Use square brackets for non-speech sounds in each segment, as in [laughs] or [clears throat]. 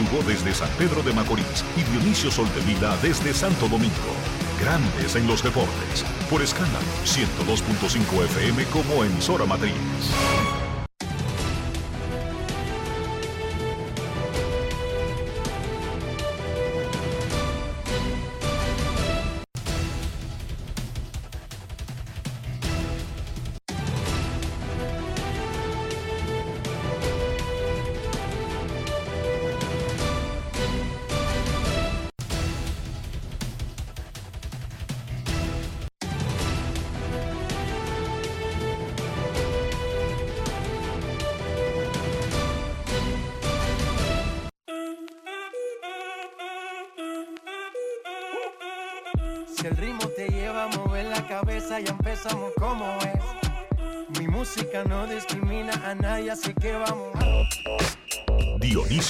Lugo desde San Pedro de Macorís y Dionisio Soltevila desde Santo Domingo. Grandes en los deportes. Por escala 102.5 FM como emisora matriz.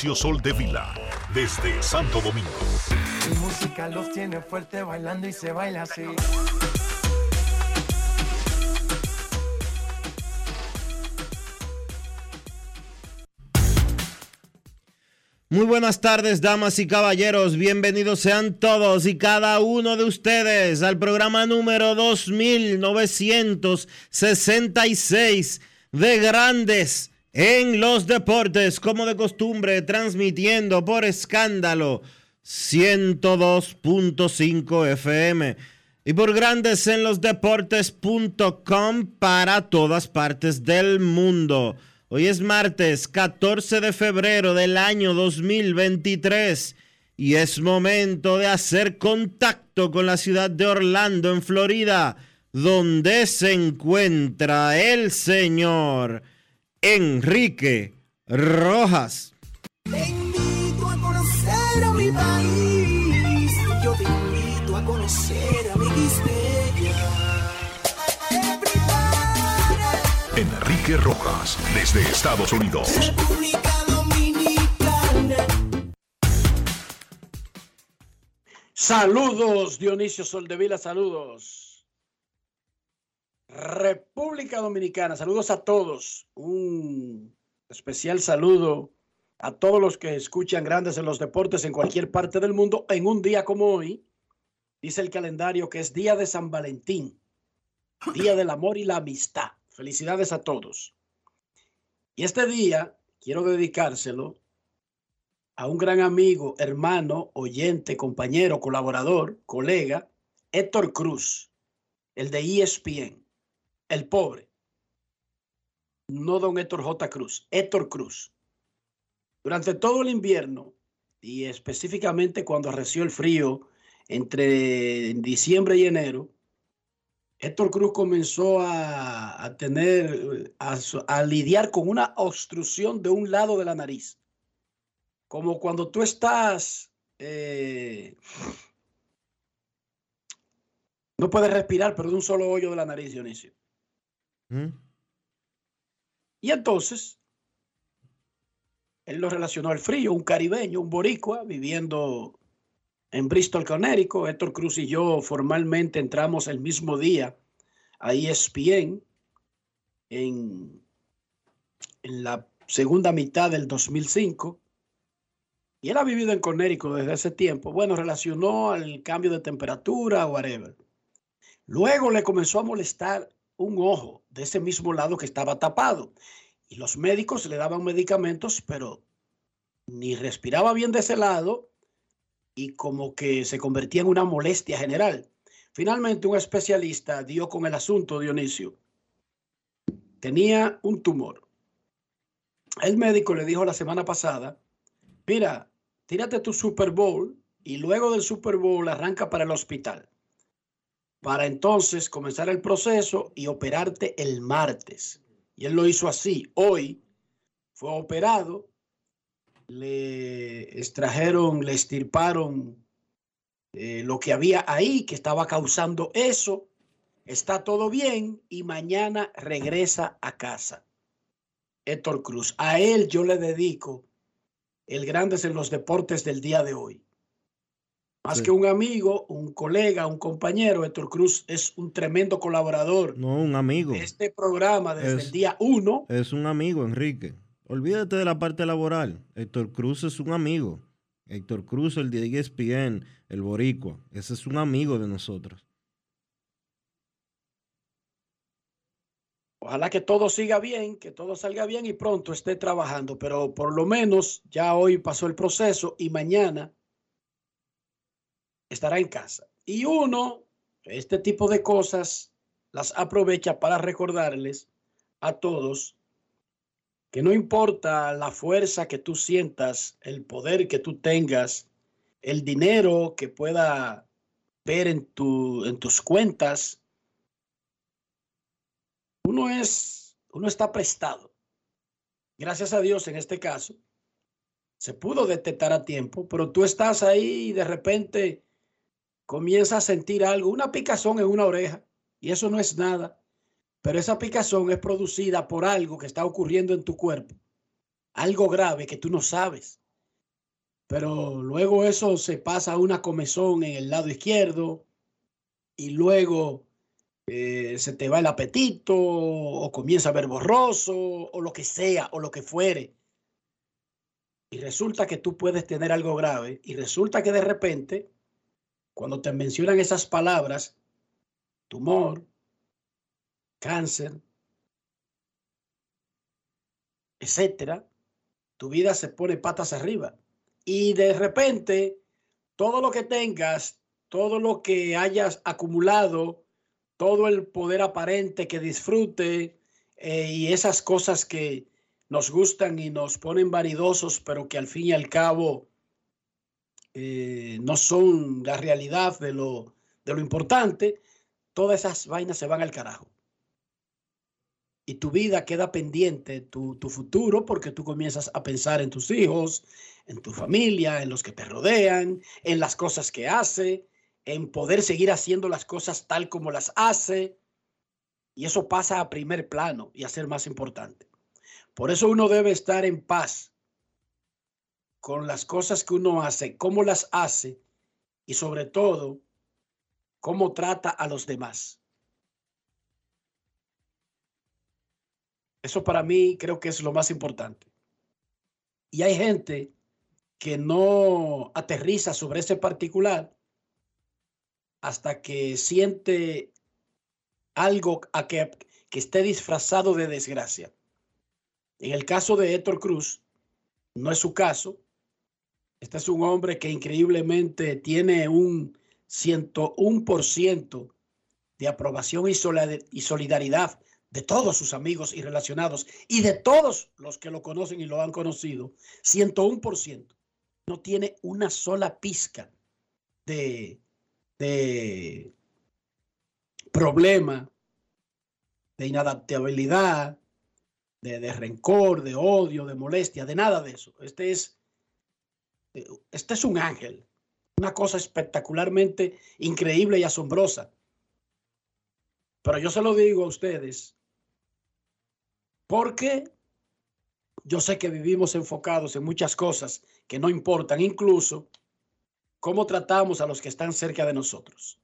Dionisio Soldevila desde Santo Domingo. Mi música los tiene fuerte bailando y se baila así. Muy buenas tardes, damas y caballeros. Bienvenidos sean todos y cada uno de ustedes al programa número 2966 de Grandes en los Deportes, como de costumbre, transmitiendo por escándalo 102.5 FM y por Grandes en los para todas partes del mundo. Hoy es martes 14 de febrero del año 2023 y es momento de hacer contacto con la ciudad de Orlando, en Florida, donde se encuentra el señor Enrique Rojas. Te invito a conocer a mi país. Yo te invito a conocer a mi Enrique Rojas, desde Estados Unidos. República Dominicana. Saludos, Dionisio Soldevila, saludos. República Dominicana, saludos a todos. Un especial saludo a todos los que escuchan grandes en los deportes en cualquier parte del mundo en un día como hoy. Dice el calendario que es Día de San Valentín, Día del Amor y la Amistad. Felicidades a todos. Y este día quiero dedicárselo a un gran amigo, hermano, oyente, compañero, colaborador, colega, Héctor Cruz, el de ESPN, el pobre. No don Héctor J. Cruz, Héctor Cruz. Durante todo el invierno y específicamente cuando arreció el frío entre diciembre y enero, Héctor Cruz comenzó a, a tener, a, lidiar con una obstrucción de un lado de la nariz como cuando tú estás, eh, no puedes respirar, pero de un solo hoyo de la nariz, Dionisio. ¿Mm? Y entonces, él lo relacionó al frío, un caribeño, un boricua, viviendo en Bristol, Connecticut. Héctor Cruz y yo formalmente entramos el mismo día a ESPN en, en la segunda mitad del 2005 y él ha vivido en Connecticut desde ese tiempo. Bueno, relacionó al cambio de temperatura, whatever. Luego le comenzó a molestar un ojo de ese mismo lado que estaba tapado. Y los médicos le daban medicamentos, pero ni respiraba bien de ese lado y como que se convertía en una molestia general. Finalmente, un especialista dio con el asunto, Dionisio. Tenía un tumor. El médico le dijo la semana pasada, mira, tírate tu Super Bowl y luego del Super Bowl arranca para el hospital. Para entonces comenzar el proceso y operarte el martes. Y él lo hizo así. Hoy fue operado, le extrajeron, le estirparon eh, lo que había ahí que estaba causando eso. Está todo bien y mañana regresa a casa. Héctor Cruz. A él yo le dedico el Grandes en los Deportes del día de hoy. Más Sí. que un amigo, un colega, un compañero, Héctor Cruz es un tremendo colaborador No, un amigo. de este programa desde Es- el día uno. Es un amigo, Enrique. Olvídate de la parte laboral. Héctor Cruz es un amigo. Héctor Cruz, el de ESPN, el Boricua. Ese es un amigo de nosotros. Ojalá que todo siga bien, que todo salga bien y pronto esté trabajando, pero por lo menos ya hoy pasó el proceso y mañana estará en casa. Y uno, este tipo de cosas, las aprovecha para recordarles a todos que no importa la fuerza que tú sientas, el poder que tú tengas, el dinero que pueda ver en, tu, en tus cuentas, uno es, uno está prestado. Gracias a Dios en este caso, se pudo detectar a tiempo, pero tú estás ahí y de repente comienzas a sentir algo, una picazón en una oreja, y eso no es nada, pero esa picazón es producida por algo que está ocurriendo en tu cuerpo, algo grave que tú no sabes. Pero luego eso se pasa a una comezón en el lado izquierdo y luego eh, se te va el apetito o comienza a ver borroso o lo que sea o lo que fuere. Y resulta que tú puedes tener algo grave y resulta que de repente, cuando te mencionan esas palabras, tumor, cáncer, etcétera, tu vida se pone patas arriba. Y de repente, todo lo que tengas, todo lo que hayas acumulado, todo el poder aparente que disfrute eh, y esas cosas que nos gustan y nos ponen vanidosos, pero que al fin y al cabo eh, no son la realidad de lo, de lo importante, todas esas vainas se van al carajo. Y tu vida queda pendiente, tu, tu futuro, porque tú comienzas a pensar en tus hijos, en tu familia, en los que te rodean, en las cosas que hace, en poder seguir haciendo las cosas tal como las hace. Y eso pasa a primer plano y a ser más importante. Por eso uno debe estar en paz con las cosas que uno hace, cómo las hace y sobre todo cómo trata a los demás. Eso para mí creo que es lo más importante. Y hay gente que no aterriza sobre ese particular hasta que siente algo a que, que esté disfrazado de desgracia. En el caso de Héctor Cruz, no es su caso. Este es un hombre que increíblemente tiene un 101% de aprobación y solidaridad de todos sus amigos y relacionados y de todos los que lo conocen y lo han conocido. 101%. No tiene una sola pizca de, de problema, de inadaptabilidad, de, de, rencor, de odio, de molestia, de nada de eso. Este es, este es un ángel, una cosa espectacularmente increíble y asombrosa. Pero yo se lo digo a ustedes, porque yo sé que vivimos enfocados en muchas cosas que no importan, incluso cómo tratamos a los que están cerca de nosotros.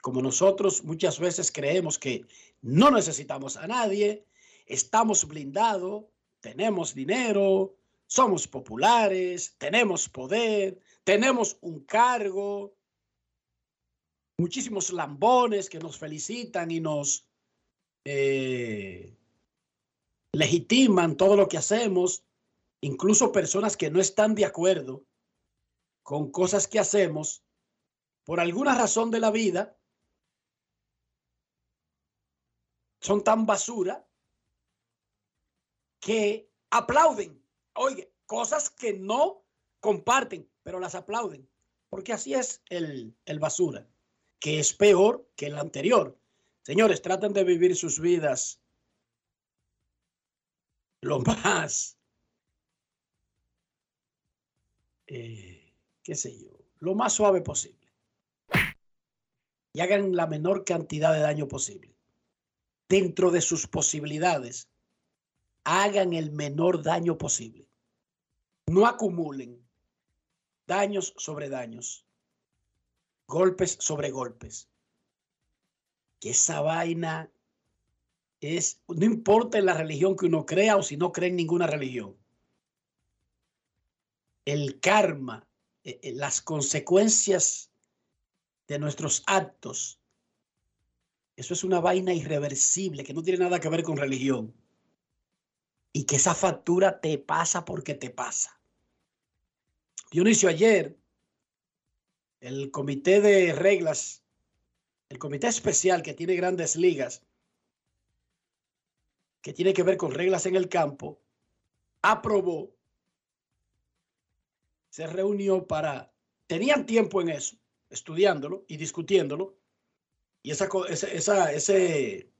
Como nosotros muchas veces creemos que no necesitamos a nadie, estamos blindados, tenemos dinero, somos populares, tenemos poder, tenemos un cargo, muchísimos lambones que nos felicitan y nos eh, legitiman todo lo que hacemos incluso personas que no están de acuerdo con cosas que hacemos, por alguna razón de la vida, son tan basura que aplauden. Oye, cosas que no comparten, pero las aplauden. Porque así es el, el basura, que es peor que el anterior. Señores, traten de vivir sus vidas lo más eh, qué sé yo, lo más suave posible. Y hagan la menor cantidad de daño posible. Dentro de sus posibilidades, hagan el menor daño posible. No acumulen daños sobre daños, golpes sobre golpes. Que esa vaina es, no importa en la religión que uno crea o si no cree en ninguna religión, el karma, eh, eh, las consecuencias de nuestros actos, eso es una vaina irreversible que no tiene nada que ver con religión. Y que esa factura te pasa porque te pasa. Dionisio, ayer el comité de reglas, el comité especial que tiene grandes ligas, que tiene que ver con reglas en el campo, aprobó, se reunió para, tenían tiempo en eso, estudiándolo y discutiéndolo, y esa, esa, ese,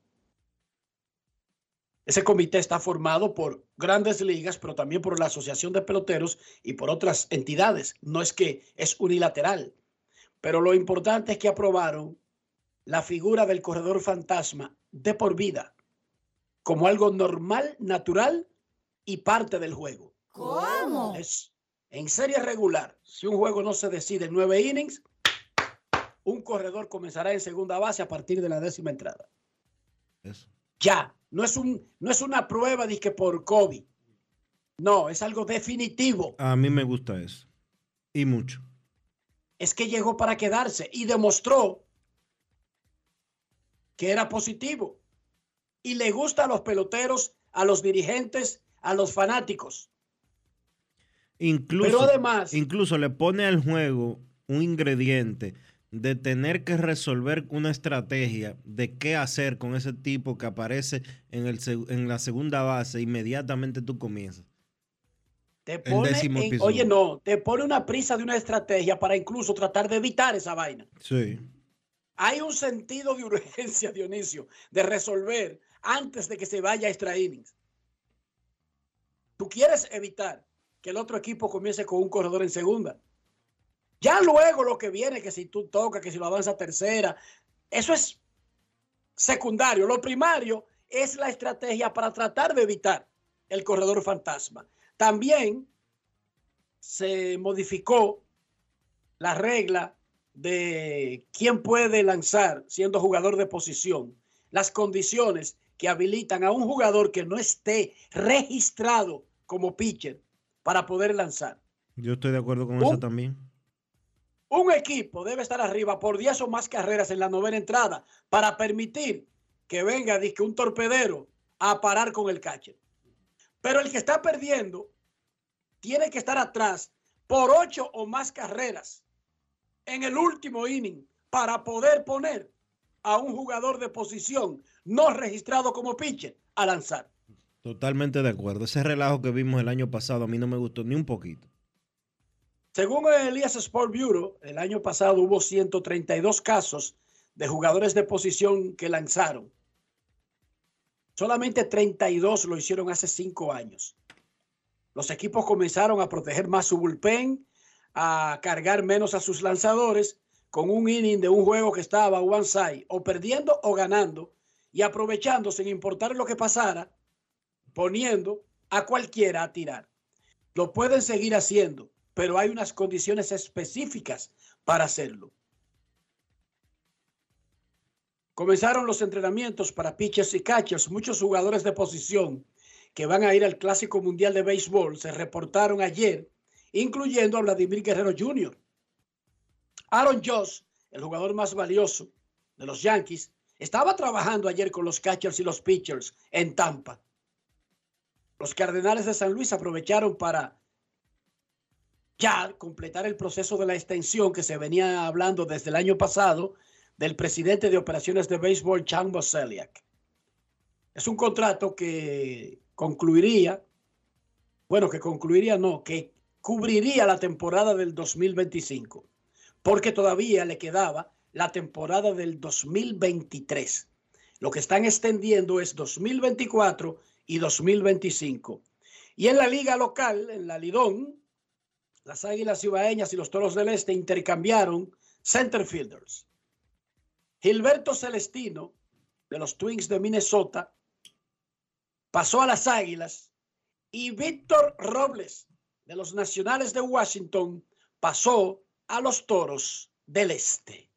ese comité está formado por grandes ligas, pero también por la Asociación de Peloteros y por otras entidades. No es que es unilateral, pero lo importante es que aprobaron la figura del corredor fantasma de por vida como algo normal, natural y parte del juego. ¿Cómo? Es en serie regular. Si un juego no se decide en nueve innings, un corredor comenzará en segunda base a partir de la décima entrada. Eso. Ya, no es, un, no es una prueba de que por COVID. No, es algo definitivo. A mí me gusta eso. Y mucho. Es que llegó para quedarse y demostró que era positivo. Y le gusta a los peloteros, a los dirigentes, a los fanáticos. Incluso, Pero además- incluso le pone al juego un ingrediente de tener que resolver una estrategia de qué hacer con ese tipo que aparece en, el, en la segunda base, inmediatamente tú comienzas. Te pone en- oye, no, te pone una prisa de una estrategia para incluso tratar de evitar esa vaina. Sí. Hay un sentido de urgencia, [laughs] Dionisio, de resolver antes de que se vaya a extra innings. Tú quieres evitar que el otro equipo comience con un corredor en segunda. Ya luego lo que viene, que si tú tocas, que si lo avanza tercera, eso es secundario. Lo primario es la estrategia para tratar de evitar el corredor fantasma. También se modificó la regla de quién puede lanzar siendo jugador de posición, las condiciones que habilitan a un jugador que no esté registrado como pitcher para poder lanzar. Yo estoy de acuerdo con Un- eso también. Un equipo debe estar arriba por 10 o más carreras en la novena entrada para permitir que venga dizque, un torpedero a parar con el catcher. Pero el que está perdiendo tiene que estar atrás por 8 o más carreras en el último inning para poder poner a un jugador de posición no registrado como pitcher a lanzar. Totalmente de acuerdo. Ese relajo que vimos el año pasado a mí no me gustó ni un poquito. Según el Elias Sport Bureau, el año pasado hubo 132 casos de jugadores de posición que lanzaron. Solamente 32 lo hicieron hace cinco años. Los equipos comenzaron a proteger más su bullpen, a cargar menos a sus lanzadores con un inning de un juego que estaba one side, o perdiendo o ganando, y aprovechando sin importar lo que pasara, poniendo a cualquiera a tirar. Lo pueden seguir haciendo, pero hay unas condiciones específicas para hacerlo. Comenzaron los entrenamientos para pitchers y catchers. Muchos jugadores de posición que van a ir al Clásico Mundial de Béisbol se reportaron ayer, incluyendo a Vladimir Guerrero Jr. Aaron Josh, el jugador más valioso de los Yankees, estaba trabajando ayer con los catchers y los pitchers en Tampa. Los Cardenales de San Luis aprovecharon para ya completar el proceso de la extensión que se venía hablando desde el año pasado del presidente de operaciones de béisbol, Chan Boseliak. Es un contrato que concluiría, bueno, que concluiría no, que cubriría la temporada del 2025, porque todavía le quedaba la temporada del 2023. Lo que están extendiendo es 2024 y 2025. Y en la liga local, en la Lidón, las Águilas Ibaeñas y los Toros del Este intercambiaron center fielders. Gilberto Celestino, de los Twins de Minnesota, pasó a las Águilas y Víctor Robles, de los Nacionales de Washington, pasó a los Toros del Este.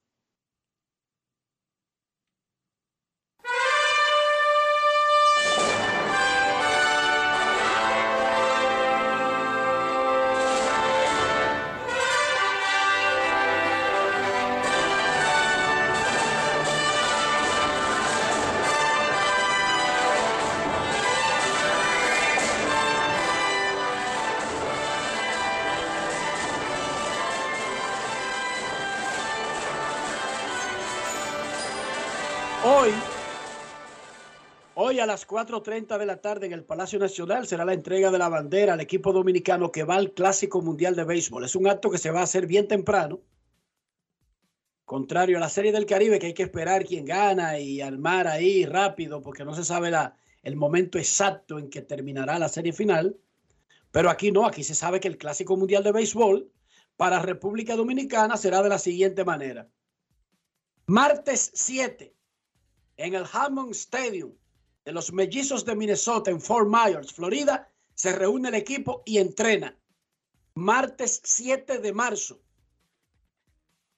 Hoy a las 4.30 de la tarde en el Palacio Nacional será la entrega de la bandera al equipo dominicano que va al Clásico Mundial de Béisbol. Es un acto que se va a hacer bien temprano. Contrario a la Serie del Caribe, que hay que esperar quién gana y armar ahí rápido, porque no se sabe el momento exacto en que terminará la serie final. Pero aquí no, aquí se sabe que el Clásico Mundial de Béisbol para República Dominicana será de la siguiente manera. Martes 7, en el Hammond Stadium de los Mellizos de Minnesota en Fort Myers, Florida, se reúne el equipo y entrena. Martes 7 de marzo.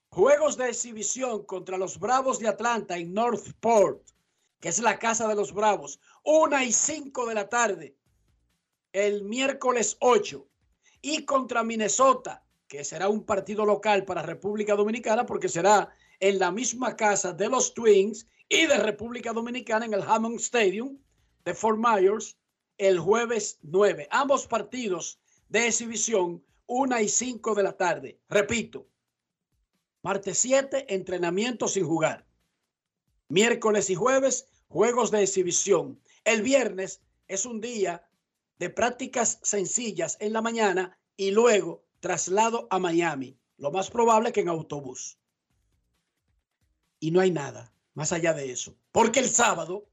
Juegos de exhibición contra los Bravos de Atlanta en Northport, que es la casa de los Bravos. Una y cinco de la tarde. El miércoles 8. Y contra Minnesota, que será un partido local para República Dominicana, porque será en la misma casa de los Twins y de República Dominicana en el Hammond Stadium de Fort Myers el jueves 9. Ambos partidos de exhibición, una y cinco de la tarde. Repito, martes 7, entrenamiento sin jugar. Miércoles y jueves, juegos de exhibición. El viernes es un día de prácticas sencillas en la mañana y luego traslado a Miami. Lo más probable que en autobús. Y no hay nada más allá de eso. Porque el sábado,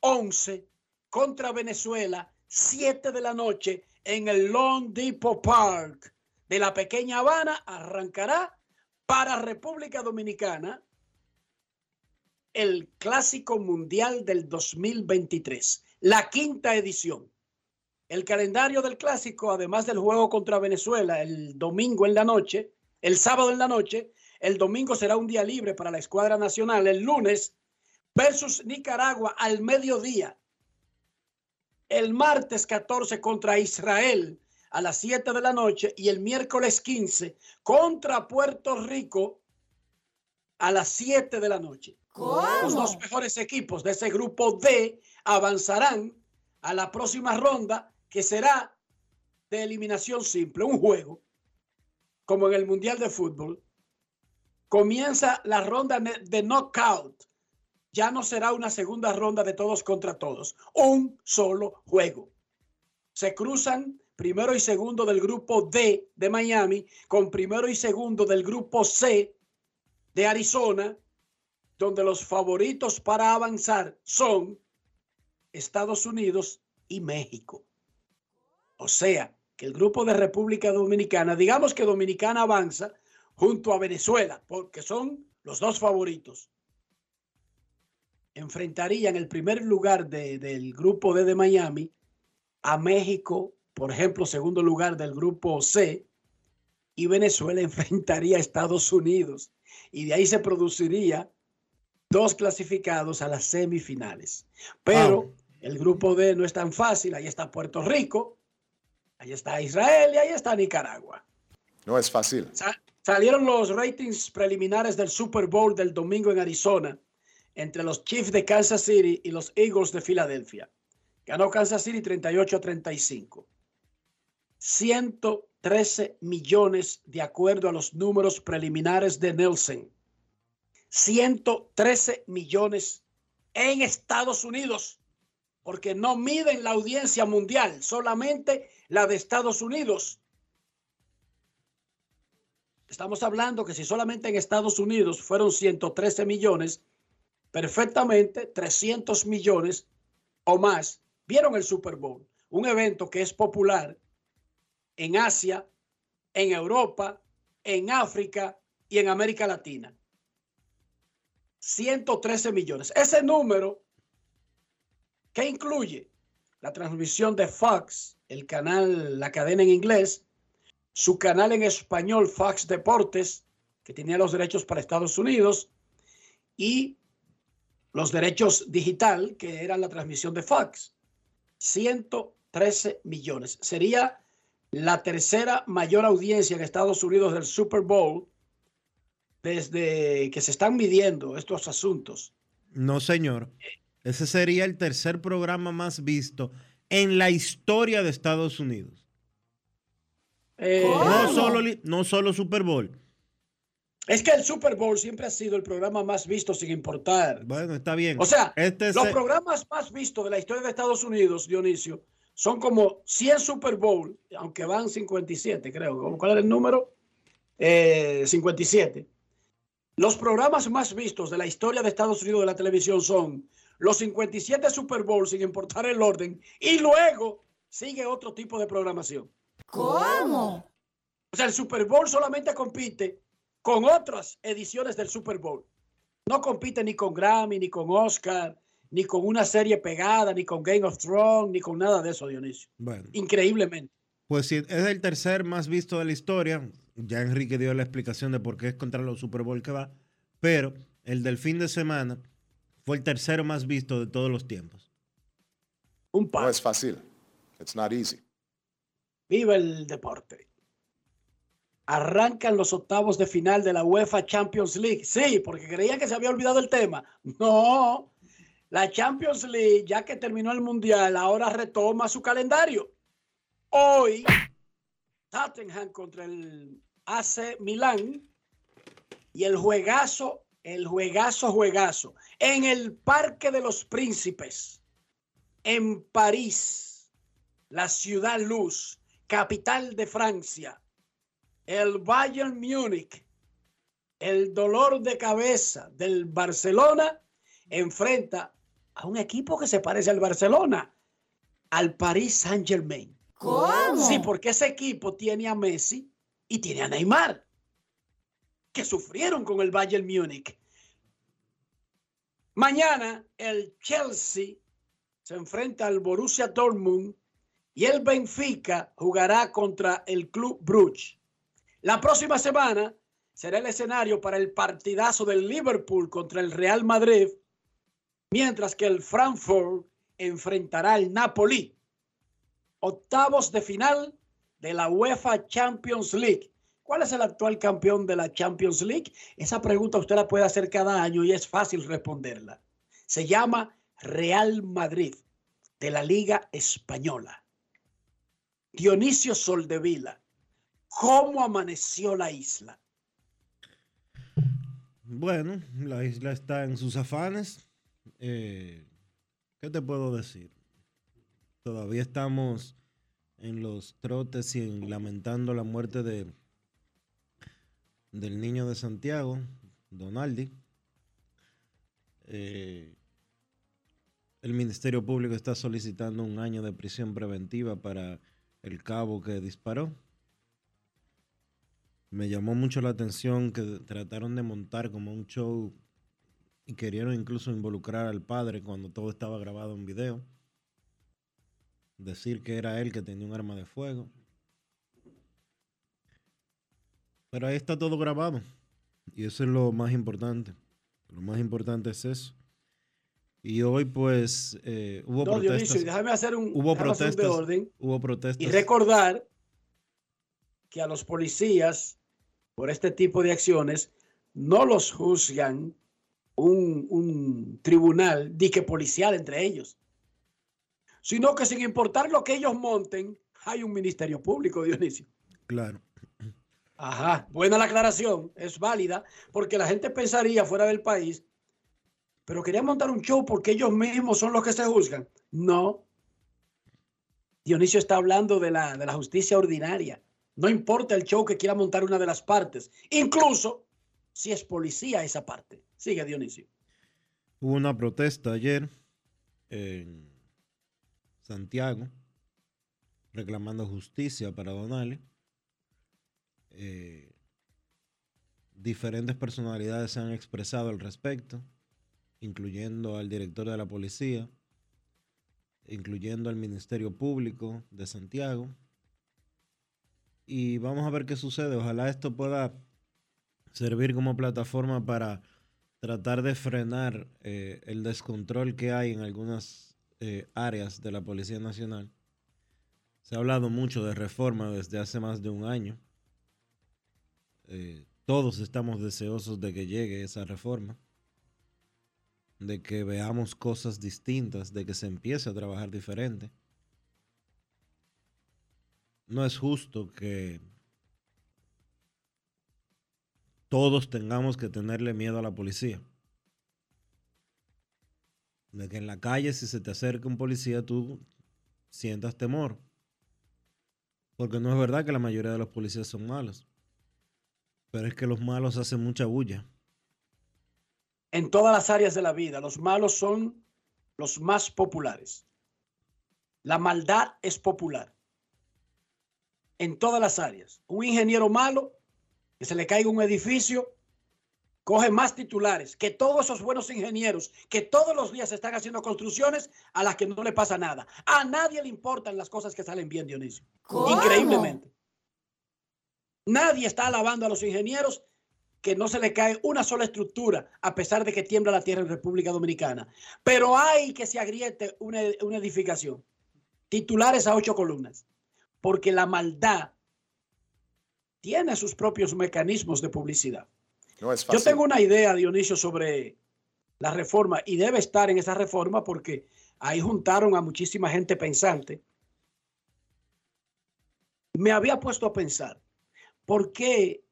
11 contra Venezuela, 7 de la noche, en el Long Depot Park de la pequeña Habana, arrancará para República Dominicana el Clásico Mundial del 2023, la quinta edición. El calendario del Clásico, además del juego contra Venezuela el domingo en la noche, el sábado en la noche, el domingo será un día libre para la escuadra nacional. El lunes versus Nicaragua al mediodía. El martes 14 contra Israel a las 7 de la noche y el miércoles 15 contra Puerto Rico a las 7 de la noche. Los dos mejores equipos de ese grupo D avanzarán a la próxima ronda que será de eliminación simple, un juego, como en el Mundial de Fútbol, comienza la ronda de knockout. Ya no será una segunda ronda de todos contra todos, un solo juego. Se cruzan primero y segundo del grupo D de Miami con primero y segundo del grupo C de Arizona, donde los favoritos para avanzar son Estados Unidos y México. O sea, que el grupo de República Dominicana, digamos que Dominicana avanza junto a Venezuela, porque son los dos favoritos. Enfrentarían el primer lugar del grupo D de Miami a México, por ejemplo, segundo lugar del grupo C, y Venezuela [laughs] enfrentaría a Estados Unidos. Y de ahí se produciría dos clasificados a las semifinales. Pero el grupo D no es tan fácil. Ahí está Puerto Rico, ahí está Israel y ahí está Nicaragua. No es fácil. Salieron los ratings preliminares del Super Bowl del domingo en Arizona entre los Chiefs de Kansas City y los Eagles de Filadelfia. Ganó Kansas City 38 a 35. 113 millones de acuerdo a los números preliminares de Nelson. 113 millones en Estados Unidos, porque no miden la audiencia mundial, solamente la de Estados Unidos. Estamos hablando que si solamente en Estados Unidos fueron 113 millones, perfectamente 300 millones o más vieron el Super Bowl, un evento que es popular en Asia, en Europa, en África y en América Latina. 113 millones. Ese número que incluye la transmisión de Fox, el canal, la cadena en inglés, su canal en español Fox Deportes, que tenía los derechos para Estados Unidos, y los derechos digital, que eran la transmisión de Fox. 113 millones. Sería la tercera mayor audiencia en Estados Unidos del Super Bowl desde que se están midiendo estos asuntos. No, señor. Ese sería el tercer programa más visto en la historia de Estados Unidos. Eh, no, solo, no solo Super Bowl. Es que el Super Bowl siempre ha sido el programa más visto sin importar. Bueno, está bien. O sea, Este es los el- programas más vistos de la historia de Estados Unidos, Dionisio, son como 100 Super Bowl, aunque van 57, creo. ¿Cuál era el número? Eh, 57. Los programas más vistos de la historia de Estados Unidos de la televisión son los 57 Super Bowl, sin importar el orden, y luego sigue otro tipo de programación. ¿Cómo? O sea, el Super Bowl solamente compite con otras ediciones del Super Bowl. No compite ni con Grammy, ni con Oscar, ni con una serie pegada, ni con Game of Thrones, ni con nada de eso, Dionisio. Bueno, Increíblemente. pues sí, es el tercer más visto de la historia. Ya Enrique dio la explicación de por qué es contra los Super Bowl que va. Pero el del fin de semana fue el tercero más visto de todos los tiempos. Un No par. es fácil. It's not easy. Viva el deporte. Arrancan los octavos de final de la UEFA Champions League. Sí, porque creían que se había olvidado el tema. No. La Champions League, ya que terminó el Mundial, ahora retoma su calendario. Hoy, Tottenham contra el AC Milán y el juegazo, el juegazo, juegazo, en el Parque de los Príncipes, en París, la ciudad luz, capital de Francia, el Bayern Múnich, el dolor de cabeza del Barcelona, enfrenta a un equipo que se parece al Barcelona, al Paris Saint Germain. ¿Cómo? Sí, porque ese equipo tiene a Messi y tiene a Neymar, que sufrieron con el Bayern Múnich. Mañana el Chelsea se enfrenta al Borussia Dortmund y el Benfica jugará contra el Club Brugge. La próxima semana será el escenario para el partidazo del Liverpool contra el Real Madrid, mientras que el Frankfurt enfrentará al Napoli octavos de final de la UEFA Champions League. ¿Cuál es el actual campeón de la Champions League? Esa pregunta usted la puede hacer cada año y es fácil responderla. Se llama Real Madrid de la Liga Española. Dionisio Soldevila, ¿cómo amaneció la isla? Bueno, la isla está en sus afanes. Eh, ¿Qué te puedo decir? Todavía estamos en los trotes y en- lamentando la muerte de del niño de Santiago, Donaldi. Eh, el Ministerio Público está solicitando un año de prisión preventiva para el cabo que disparó. Me llamó mucho la atención que trataron de montar como un show y querían incluso involucrar al padre cuando todo estaba grabado en video. Decir que era él que tenía un arma de fuego. Pero ahí está todo grabado. Y eso es lo más importante. Lo más importante es eso. Y hoy pues eh, hubo No, Dionisio, protestas. y déjame hacer un, Hubo hacer un de protestas. orden. Hubo protestas. Y recordar que a los policías por este tipo de acciones no los juzgan un, un tribunal dique policial entre ellos, sino que sin importar lo que ellos monten, hay un ministerio público, Dionisio. Claro. Ajá, buena la aclaración, es válida, porque la gente pensaría fuera del país, pero querían montar un show porque ellos mismos son los que se juzgan. No. Dionisio está hablando de la, de la justicia ordinaria. No importa el show que quiera montar una de las partes, incluso si es policía esa parte. Sigue, Dionisio. Hubo una protesta ayer en Santiago reclamando justicia para Donali. Eh, diferentes personalidades se han expresado al respecto, incluyendo al director de la policía, incluyendo al Ministerio Público de Santiago. Y vamos a ver qué sucede. Ojalá esto pueda servir como plataforma para tratar de frenar eh, el descontrol que hay en algunas eh, áreas de la Policía Nacional. Se ha hablado mucho de reforma desde hace más de un año. Eh, todos estamos deseosos de que llegue esa reforma, de que veamos cosas distintas, de que se empiece a trabajar diferente. No es justo que todos tengamos que tenerle miedo a la policía. De que en la calle si se te acerca un policía tú sientas temor. Porque no es verdad que la mayoría de los policías son malos. Pero es que los malos hacen mucha bulla. En todas las áreas de la vida, los malos son los más populares. La maldad es popular. En todas las áreas. Un ingeniero malo, que se le caiga un edificio, coge más titulares que todos esos buenos ingenieros que todos los días están haciendo construcciones a las que no le pasa nada. A nadie le importan las cosas que salen bien, Dionisio. Increíblemente. Nadie está alabando a los ingenieros que no se le cae una sola estructura a pesar de que tiembla la tierra en República Dominicana. Pero hay que se agriete una, una edificación. Titulares a ocho columnas. Porque la maldad tiene sus propios mecanismos de publicidad. No es Yo tengo una idea, Dionisio, sobre la reforma y debe estar en esa reforma porque ahí juntaron a muchísima gente pensante. Me había puesto a pensar, ¿por qué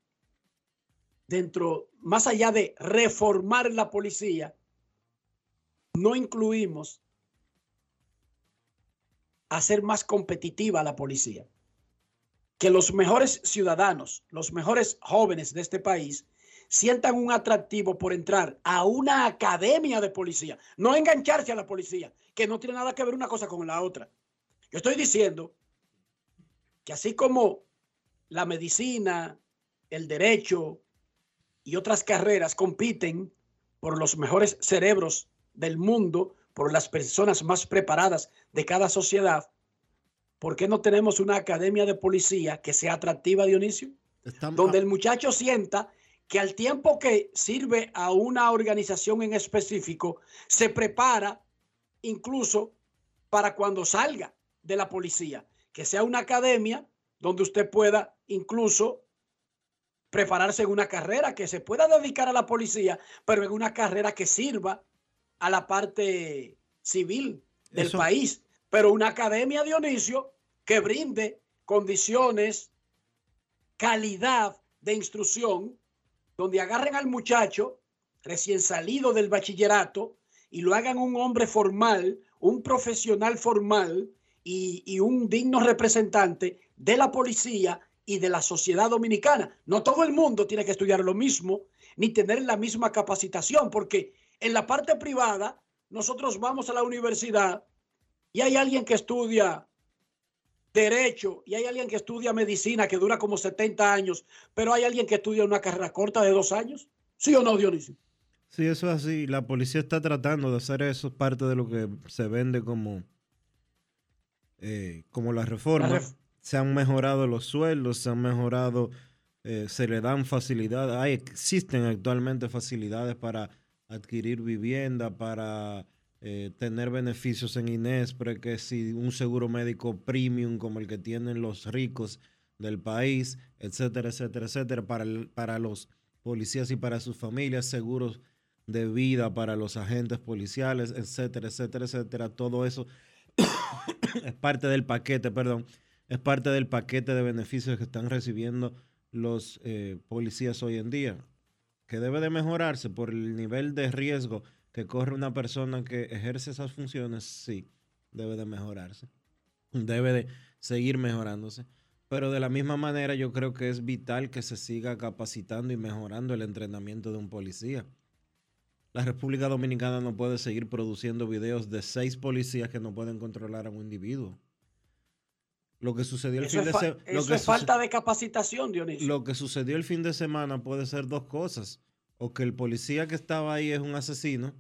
dentro, más allá de reformar la policía, no incluimos hacer más competitiva la policía? Que los mejores ciudadanos, los mejores jóvenes de este país, sientan un atractivo por entrar a una academia de policía, no engancharse a la policía, que no tiene nada que ver una cosa con la otra. Yo estoy diciendo que así como la medicina, el derecho y otras carreras compiten por los mejores cerebros del mundo, por las personas más preparadas de cada sociedad, ¿por qué no tenemos una academia de policía que sea atractiva, Dionisio? Estamos- donde el muchacho sienta que al tiempo que sirve a una organización en específico, se prepara incluso para cuando salga de la policía, que sea una academia donde usted pueda incluso prepararse en una carrera, que se pueda dedicar a la policía, pero en una carrera que sirva a la parte civil del Eso- país, pero una academia, Dionisio, que brinde condiciones, calidad de instrucción, donde agarren al muchacho recién salido del bachillerato y lo hagan un hombre formal, un profesional formal y, y un digno representante de la policía y de la sociedad dominicana. No todo el mundo tiene que estudiar lo mismo ni tener la misma capacitación, porque en la parte privada nosotros vamos a la universidad y hay alguien que estudia derecho y hay alguien que estudia medicina que dura como 70 años, pero hay alguien que estudia una carrera corta de dos años. ¿Sí o no, Dionisio? Sí, eso es así. La policía está tratando de hacer eso, es parte de lo que se vende como, eh, como la reforma. La ref- se han mejorado los sueldos, se han mejorado, eh, se le dan facilidades. Hay, existen actualmente facilidades para adquirir vivienda, para eh, tener beneficios en Inespre, que si un seguro médico premium como el que tienen los ricos del país, etcétera, etcétera, etcétera, para, para los policías y para sus familias, seguros de vida para los agentes policiales, etcétera, etcétera, etcétera. Todo eso [coughs] es parte del paquete, perdón, es parte del paquete de beneficios que están recibiendo los eh, policías hoy en día, que debe de mejorarse por el nivel de riesgo que corre una persona que ejerce esas funciones, sí, debe de mejorarse, debe de seguir mejorándose. Pero de la misma manera yo creo que es vital que se siga capacitando y mejorando el entrenamiento de un policía. La República Dominicana no puede seguir produciendo videos de seis policías que no pueden controlar a un individuo. Lo que sucedió el Eso fin es, de fa- se- lo eso que es falta de capacitación, Dionisio. lo que sucedió el fin de semana puede ser dos cosas. O que el policía que estaba ahí es un asesino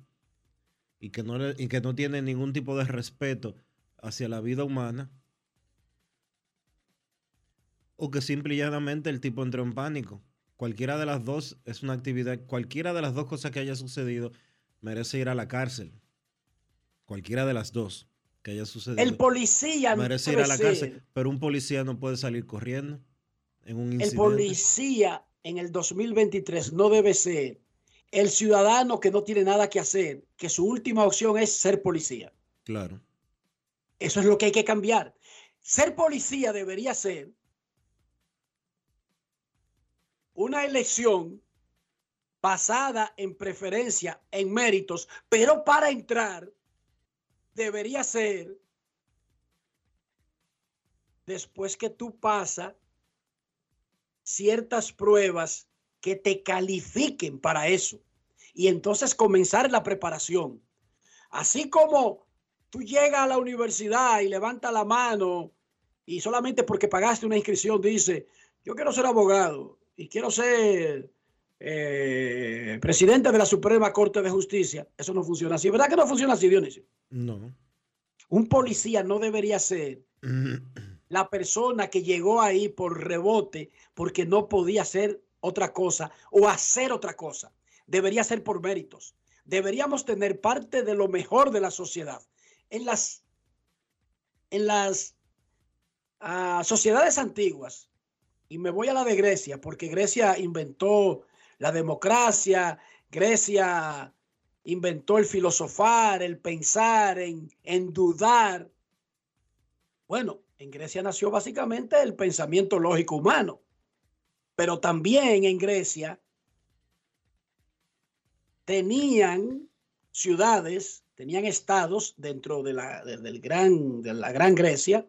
y que no, le- y que no tiene ningún tipo de respeto hacia la vida humana. O que simple y llanamente el tipo entró en pánico. Cualquiera de las dos es una actividad, cualquiera de las dos cosas que haya sucedido merece ir a la cárcel. Cualquiera de las dos que haya sucedido el policía no merece ir a la ser- cárcel. Pero un policía no puede salir corriendo en un El incidente. policía en el 2023 no debe ser el ciudadano que no tiene nada que hacer, que su última opción es ser policía. Claro. Eso es lo que hay que cambiar. Ser policía debería ser una elección basada en preferencia, en méritos, pero para entrar debería ser después que tú pasas ciertas pruebas que te califiquen para eso. Y entonces comenzar la preparación. Así como tú llegas a la universidad y levantas la mano y solamente porque pagaste una inscripción dice, yo quiero ser abogado y quiero ser eh, presidente de la Suprema Corte de Justicia. Eso no funciona así. ¿Verdad que no funciona así, Dionisio? No. Un policía no debería ser la persona que llegó ahí por rebote porque no podía hacer otra cosa o hacer otra cosa. Debería ser por méritos. Deberíamos tener parte de lo mejor de la sociedad. En las, en las ah, sociedades antiguas, y me voy a la de Grecia, porque Grecia inventó la democracia, Grecia inventó el filosofar, el pensar, en, en dudar. Bueno, en Grecia nació básicamente el pensamiento lógico humano, pero también en Grecia tenían ciudades, tenían estados dentro de la, del gran, de la gran Grecia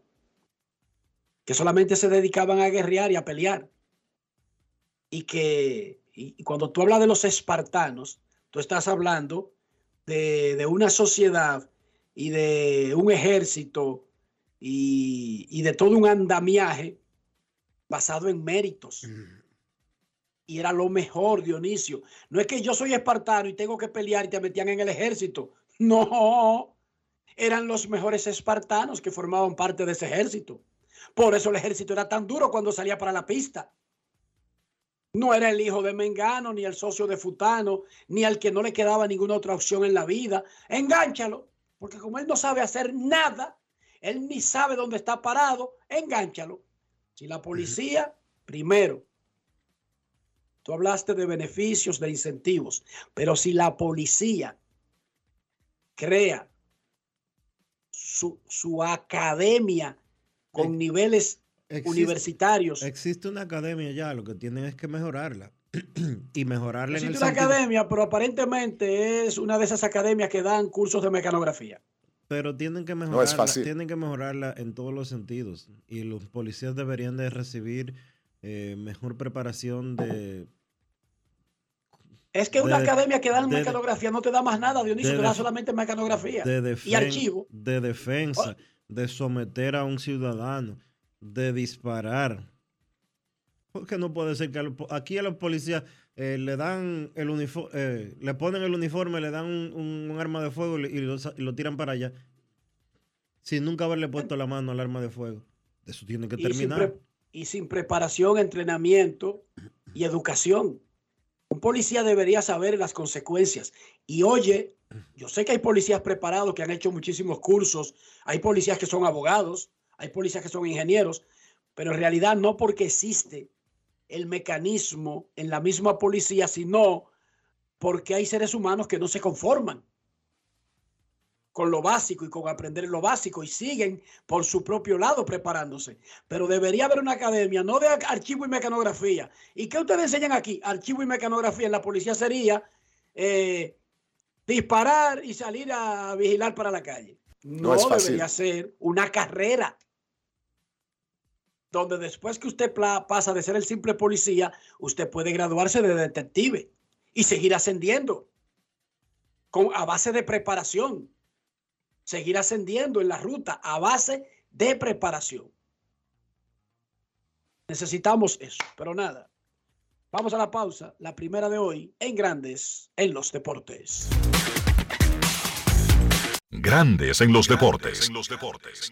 que solamente se dedicaban a guerrear y a pelear. Y que y, cuando tú hablas de los espartanos, tú estás hablando de, de una sociedad y de un ejército y, y, de todo un andamiaje basado en méritos. Mm. Y era lo mejor, Dionisio. No es que yo soy espartano y tengo que pelear y te metían en el ejército. No, eran los mejores espartanos que formaban parte de ese ejército. Por eso el ejército era tan duro cuando salía para la pista. No era el hijo de Mengano, ni el socio de Futano, ni al que no le quedaba ninguna otra opción en la vida. Engánchalo, porque como él no sabe hacer nada, él ni sabe dónde está parado, engánchalo. Si la policía, primero, tú hablaste de beneficios, de incentivos, pero si la policía crea su, su academia con niveles universitarios. Existe una academia ya, lo que tienen es que mejorarla. [clears throat] y mejorarla existe en el una academia, pero aparentemente es una de esas academias que dan cursos de mecanografía. Pero tienen que mejorarla, tienen que mejorarla en todos los sentidos. Y los policías deberían de recibir eh, mejor preparación de es que una academia que da mecanografía no te da más nada, Dionisio, te da solamente mecanografía y archivo. De defensa, de someter a un ciudadano de disparar. Porque no puede ser que aquí a los policías eh, le dan el uniforme, eh, le ponen el uniforme, le dan un, arma de fuego y lo, tiran para allá. Sin nunca haberle puesto la mano al arma de fuego. Eso tiene que terminar. y sin preparación, entrenamiento y educación. Un policía debería saber las consecuencias. Y oye, yo sé que hay policías preparados que han hecho muchísimos cursos, hay policías que son abogados, hay policías que son ingenieros, pero en realidad no porque existe el mecanismo en la misma policía, sino porque hay seres humanos que no se conforman con lo básico y con aprender lo básico y siguen por su propio lado preparándose. Pero debería haber una academia, no de archivo y mecanografía. ¿Y qué ustedes enseñan aquí? Archivo y mecanografía en la policía sería eh, disparar y salir a vigilar para la calle. No, no debería ser una carrera donde después que usted pasa de ser el simple policía, usted puede graduarse de detective y seguir ascendiendo con, a base de preparación. Seguir ascendiendo en la ruta a base de preparación. Necesitamos eso, pero nada. Vamos a la pausa, la primera de hoy en Grandes en los Deportes. Grandes en los Deportes. En los Deportes.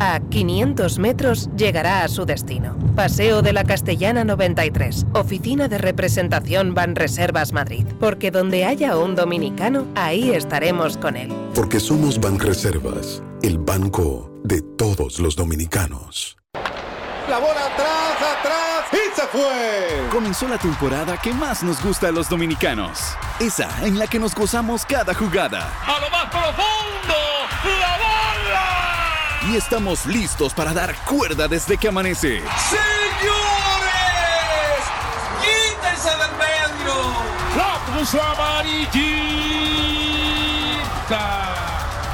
A 500 metros llegará a su destino. Paseo de la Castellana 93, Oficina de Representación Banreservas Madrid. Porque donde haya un dominicano, ahí estaremos con él. Porque somos Banreservas, el banco de todos los dominicanos. La bola atrás, atrás y se fue. Comenzó la temporada que más nos gusta a los dominicanos. Esa en la que nos gozamos cada jugada. A lo más profundo, y estamos listos para dar cuerda desde que amanece. ¡Señores! ¡Quítense del medio! ¡La puso amarillita!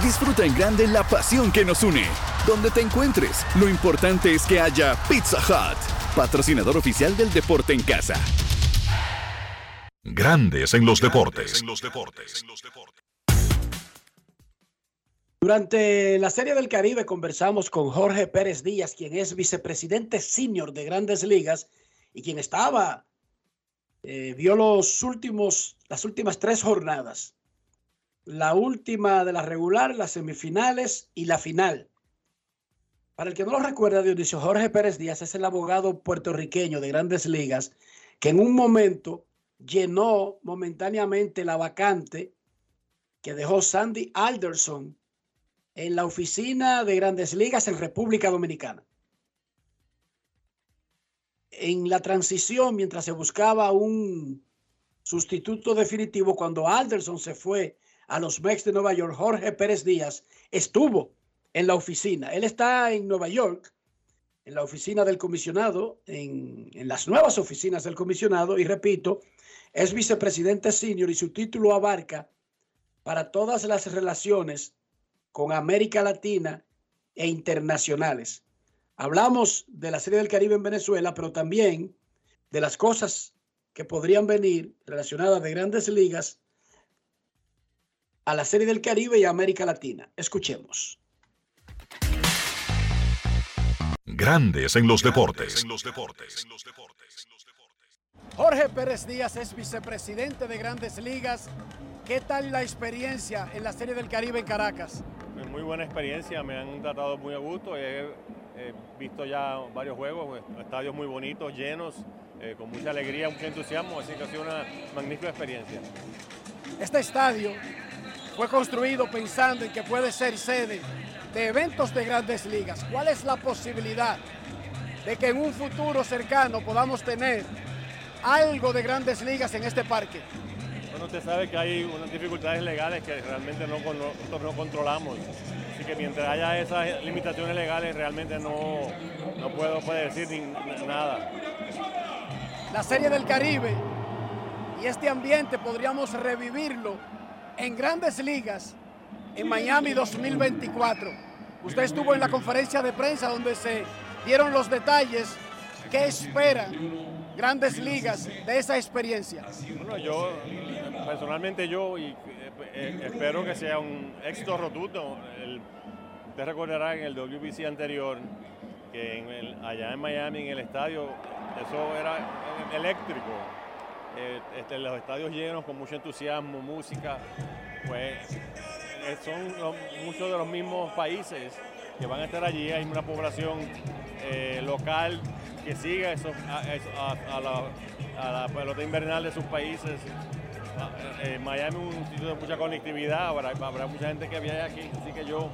Disfruta en grande la pasión que nos une. Donde te encuentres, lo importante es que haya Pizza Hut, patrocinador oficial del deporte en casa. Grandes en los deportes. En los deportes. Durante la Serie del Caribe conversamos con Jorge Pérez Díaz, quien es vicepresidente senior de Grandes Ligas y quien estaba, eh, vio los últimos, las últimas tres jornadas. La última de la regular, las semifinales y la final. Para el que no lo recuerda, Dionisio, Jorge Pérez Díaz es el abogado puertorriqueño de Grandes Ligas que en un momento llenó momentáneamente la vacante que dejó Sandy Alderson en la oficina de grandes ligas en República Dominicana. En la transición, mientras se buscaba un sustituto definitivo, cuando Alderson se fue a los Mex de Nueva York, Jorge Pérez Díaz estuvo en la oficina. Él está en Nueva York, en la oficina del comisionado, en, en las nuevas oficinas del comisionado, y repito, es vicepresidente senior y su título abarca para todas las relaciones con América Latina e internacionales. Hablamos de la Serie del Caribe en Venezuela, pero también de las cosas que podrían venir relacionadas de grandes ligas a la Serie del Caribe y a América Latina. Escuchemos. Grandes en los deportes. Jorge Pérez Díaz es vicepresidente de Grandes Ligas. ¿Qué tal la experiencia en la Serie del Caribe en Caracas? Muy buena experiencia, me han tratado muy a gusto, he, visto ya varios juegos, pues, estadios muy bonitos, llenos, eh, con mucha alegría, mucho entusiasmo, así que ha sido una magnífica experiencia. Este estadio fue construido pensando en que puede ser sede de eventos de grandes ligas. ¿Cuál es la posibilidad de que en un futuro cercano podamos tener algo de grandes ligas en este parque? Usted sabe que hay unas dificultades legales que realmente no, nosotros no controlamos. Así que mientras haya esas limitaciones legales, realmente no, no puedo decir nada. La Serie del Caribe y este ambiente podríamos revivirlo en grandes ligas en Miami 2024. Usted estuvo en la conferencia de prensa donde se dieron los detalles. ¿Qué esperan grandes ligas de esa experiencia? Bueno, yo personalmente yo y, eh, eh, espero que sea un éxito rotundo. El, te recordará en el WBC anterior que allá en Miami, en el estadio, eso era eléctrico. Eh, este, los estadios llenos con mucho entusiasmo, música, pues son muchos de los mismos países que van a estar allí. Hay una población local que siga eso, a, la, a la pelota invernal de sus países eh, Miami es un sitio de mucha conectividad, habrá, habrá mucha gente que viaje aquí, así que yo,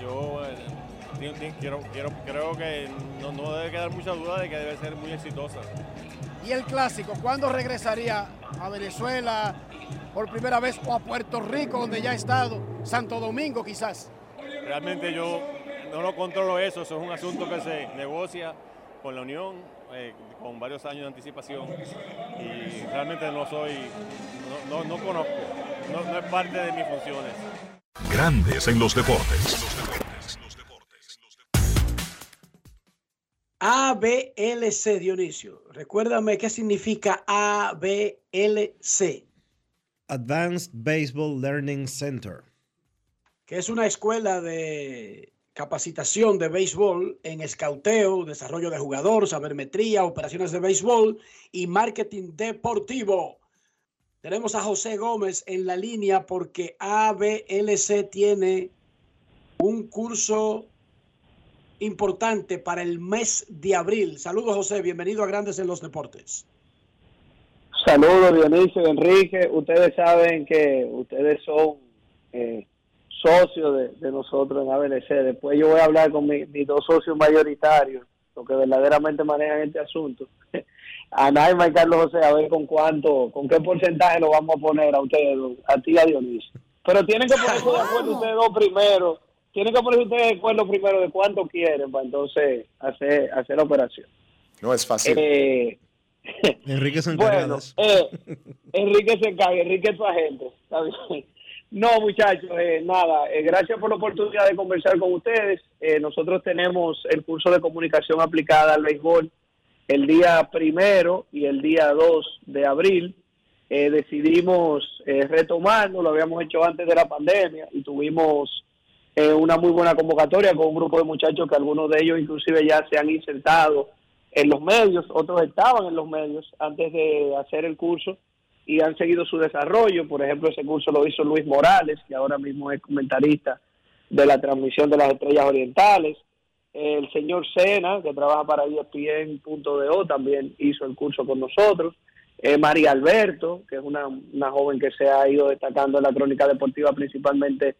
yo eh, quiero, quiero, creo que no, no, debe quedar mucha duda de que debe ser muy exitosa. ¿Y el clásico? ¿Cuándo regresaría a Venezuela por primera vez o a Puerto Rico, donde ya ha estado, Santo Domingo quizás? Realmente yo no lo controlo eso, eso es un asunto que se negocia con la Unión, eh, con varios años de anticipación y realmente no soy, no, no, conozco, no, es parte de mis funciones. Grandes en los deportes. ABLC, Dionisio. Recuérdame qué significa ABLC. Advanced Baseball Learning Center. que es una escuela de capacitación de béisbol en escauteo, desarrollo de jugador, sabermetría, operaciones de béisbol y marketing deportivo. Tenemos a José Gómez en la línea porque ABLC tiene un curso importante para el mes de abril. Saludos José, bienvenido a Grandes en los Deportes. Saludos Dionisio, Enrique. Ustedes saben que ustedes son eh, socios de, de, nosotros en ABLC. Después yo voy a hablar con mi, mis dos socios mayoritarios, los que verdaderamente manejan este asunto. [laughs] A Naima y Carlos José, a ver con cuánto, con qué porcentaje lo vamos a poner a ustedes, a ti y a Dionisio. Pero tienen que ponerse de acuerdo ustedes dos primero. Tienen que ponerse ustedes de acuerdo primero de cuánto quieren para entonces hacer, hacer la operación. No es fácil. Eh, [laughs] Enrique se encarga bueno, eh, Enrique se encarga, Enrique es su agente. está bien. No, muchachos, eh, nada, eh, gracias por la oportunidad de conversar con ustedes. Eh, nosotros tenemos el curso de comunicación aplicada al béisbol el día primero y el día 2 de abril. Eh, decidimos eh, retomarlo, lo habíamos hecho antes de la pandemia y tuvimos eh, una muy buena convocatoria con un grupo de muchachos que algunos de ellos inclusive ya se han insertado en los medios, otros estaban en los medios antes de hacer el curso y han seguido su desarrollo. Por ejemplo, ese curso lo hizo Luis Morales, que ahora mismo es comentarista de la transmisión de las estrellas orientales. El señor Sena, que trabaja para ESPN.do, también hizo el curso con nosotros. Eh, María Alberto, que es una, una joven que se ha ido destacando en la crónica deportiva principalmente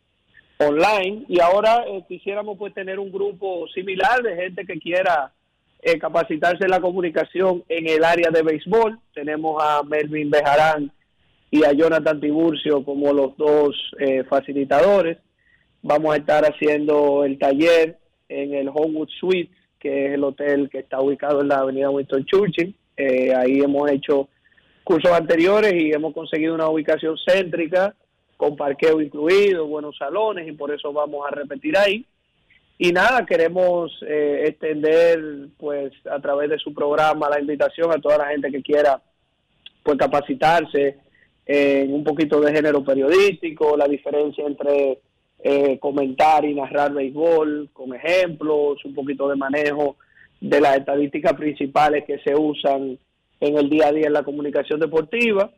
online. Y ahora eh, quisiéramos pues tener un grupo similar de gente que quiera eh, capacitarse en la comunicación en el área de béisbol. Tenemos a Melvin Bejarán y a Jonathan Tiburcio como los dos eh, facilitadores. Vamos a estar haciendo el taller en el Homewood Suite, que es el hotel que está ubicado en la avenida Winston Churchill. Eh, ahí hemos hecho cursos anteriores y hemos conseguido una ubicación céntrica con parqueo incluido, buenos salones y por eso vamos a repetir ahí. Y nada, queremos eh, extender pues a través de su programa la invitación a toda la gente que quiera pues capacitarse en un poquito de género periodístico, la diferencia entre eh, comentar y narrar béisbol con ejemplos, un poquito de manejo de las estadísticas principales que se usan en el día a día en la comunicación deportiva.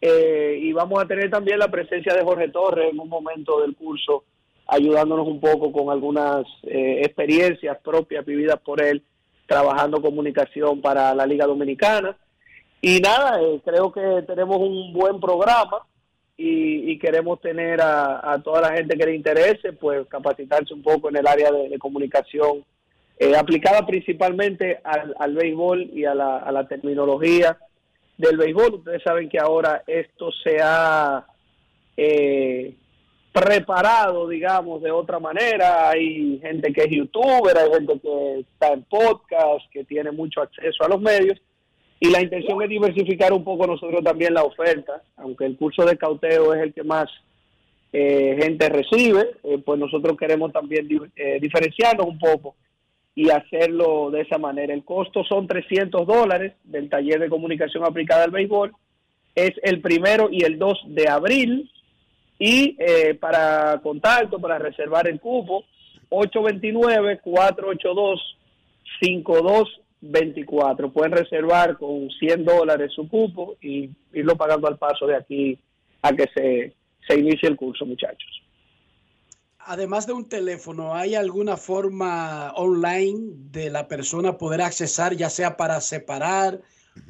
Eh, y vamos a tener también la presencia de Jorge Torres en un momento del curso, ayudándonos un poco con algunas eh, experiencias propias vividas por él, trabajando comunicación para la Liga Dominicana. Y nada, eh, creo que tenemos un buen programa y, y queremos tener a, toda la gente que le interese, pues capacitarse un poco en el área de, de comunicación eh, aplicada principalmente al, al béisbol y a la, a la terminología del béisbol. Ustedes saben que ahora esto se ha eh, preparado, digamos, de otra manera. Hay gente que es youtuber, hay gente que está en podcast, que tiene mucho acceso a los medios. Y la intención es diversificar un poco nosotros también la oferta, aunque el curso de cauteo es el que más eh, gente recibe, eh, pues nosotros queremos también eh, diferenciarnos un poco y hacerlo de esa manera. El costo son 300 dólares del taller de comunicación aplicada al béisbol. Es el primero y el 2 de abril. Y eh, para contacto, para reservar el cupo, 829-482-5224. Pueden reservar con 100 dólares su cupo y irlo pagando al paso de aquí a que se, se inicie el curso, muchachos además de un teléfono, ¿hay alguna forma online de la persona poder accesar, ya sea para separar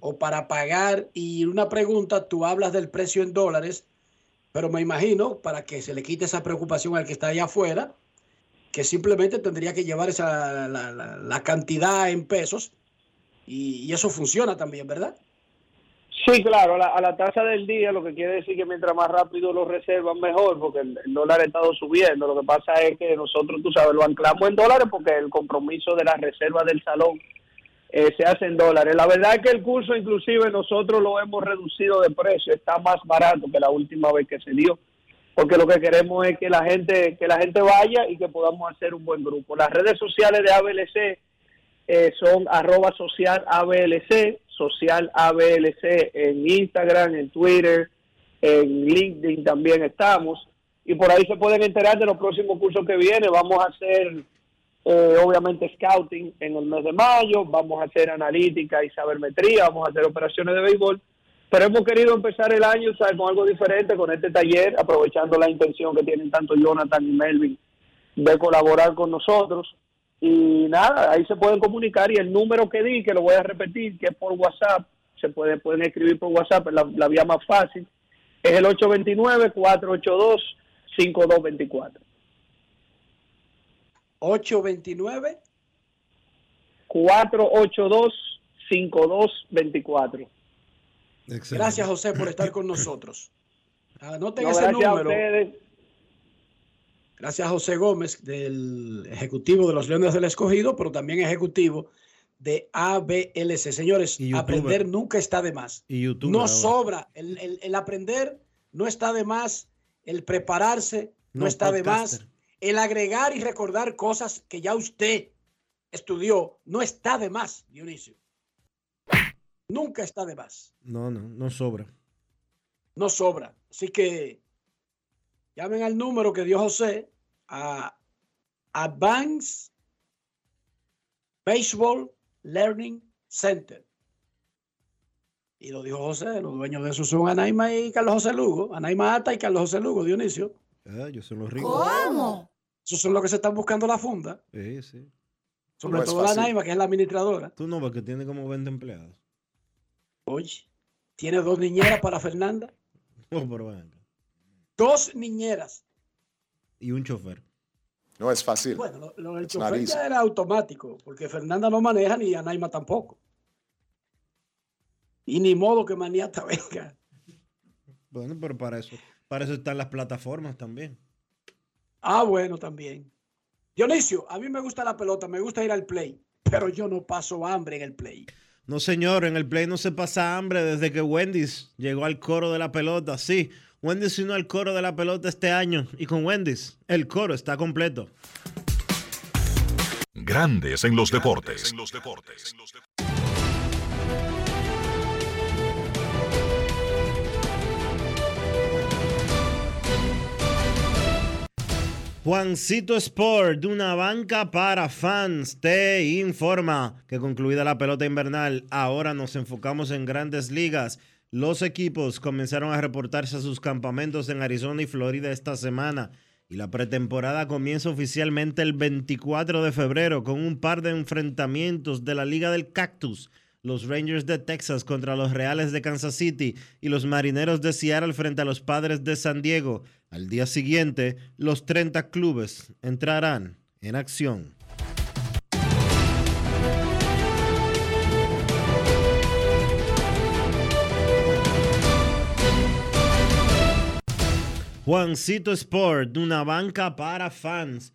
o para pagar? Y una pregunta, tú hablas del precio en dólares, pero me imagino, para que se le quite esa preocupación al que está allá afuera, que simplemente tendría que llevar esa, la, la, la cantidad en pesos y, eso funciona también, ¿verdad? Sí, claro, a la, a la, tasa del día, lo que quiere decir que mientras más rápido lo reservan, mejor, porque el, el, dólar ha estado subiendo. Lo que pasa es que nosotros, tú sabes, lo anclamos en dólares porque el compromiso de la reserva del salón eh, se hace en dólares. La verdad es que el curso, inclusive, nosotros lo hemos reducido de precio, está más barato que la última vez que se dio, porque lo que queremos es que la gente, que la gente vaya y que podamos hacer un buen grupo. Las redes sociales de ABLC eh, son arroba social ABLC, social ABLC en Instagram, en Twitter, en LinkedIn también estamos. y por ahí se pueden enterar de los próximos cursos que vienen. Vamos a hacer, eh, obviamente, scouting en el mes de mayo, vamos a hacer analítica y sabermetría, vamos a hacer operaciones de béisbol. Pero hemos querido empezar el año ¿sabes? con algo diferente, con este taller, aprovechando la intención que tienen tanto Jonathan y Melvin de colaborar con nosotros. Y nada, ahí se pueden comunicar y el número que di, que lo voy a repetir, que es por WhatsApp, se puede, pueden escribir por WhatsApp, es la, vía más fácil, es el 829-482-5224. 829 482-5224. Gracias, José, por estar con nosotros. Anoten No, ese a número. Gracias a José Gómez, del ejecutivo de los Leones del Escogido, pero también ejecutivo de ABLC. Señores, aprender nunca está de más. Y YouTube. No ahora. sobra. El, el- el aprender no está de más. El prepararse no, No, está de más. El agregar y recordar cosas que ya usted estudió no está de más, Dionisio. Nunca está de más. No, no, no sobra. No sobra. Así que llamen al número que dio José a Advanced Baseball Learning Center. Y lo dijo José, los dueños de eso son Anaima y Carlos José Lugo. Anaima Ata y Carlos José Lugo, Dionisio. Ah, yo soy los ricos. ¿Cómo? Esos son los que se están buscando la funda. Sí, sí. Sobre No todo la. Anaima, que es la administradora. Tú no, porque tiene como 20 empleados. Oye, tiene dos niñeras para Fernanda. [laughs] Oh, pero. Dos niñeras. Y un chofer. No es fácil. Bueno, lo, lo del It's not chofer ya era automático, porque Fernanda no maneja ni Anaima tampoco. Y ni modo que Maniata venga. Bueno, pero para eso, para eso están las plataformas también. Ah, bueno, también. Dionisio, a mí me gusta la pelota, me gusta ir al play, pero yo no paso hambre en el play. No, señor, en el play no se pasa hambre desde que Wendy's llegó al coro de la pelota. Sí, Wendy's unió al coro de la pelota este año y con Wendy's el coro está completo. Grandes en los deportes. Juancito Sport, de una banca para fans, te informa que concluida la pelota invernal, ahora nos enfocamos en grandes ligas. Los equipos comenzaron a reportarse a sus campamentos en Arizona y Florida esta semana y la pretemporada comienza oficialmente el 24 de febrero con un par de enfrentamientos de la Liga del Cactus. Los Rangers de Texas contra los Reales de Kansas City y los Marineros de Seattle frente a los Padres de San Diego. Al día siguiente, los 30 clubes entrarán en acción. Juancito Sport, una banca para fans.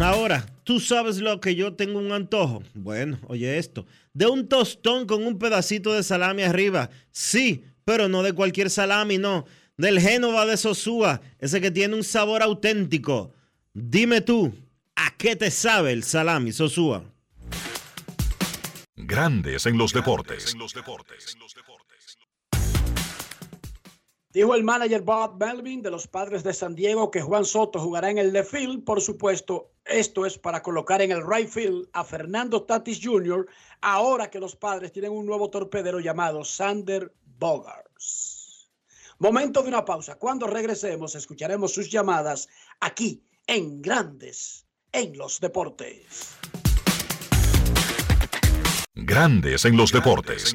Ahora, ¿tú sabes lo que yo tengo un antojo? Bueno, oye esto. De un tostón con un pedacito de salami arriba. Sí, pero no de cualquier salami, no. Del Génova de Sosúa, ese que tiene un sabor auténtico. Dime tú, ¿a qué te sabe el salami Sosúa? Grandes en los deportes. Dijo el manager Bob Melvin de los Padres de San Diego que Juan Soto jugará en el left field. Por supuesto, esto es para colocar en el right field a Fernando Tatis Jr. ahora que los Padres tienen un nuevo torpedero llamado Sander Bogarts. Momento de una pausa. Cuando regresemos, escucharemos sus llamadas aquí en Grandes en los Deportes. Grandes en los deportes.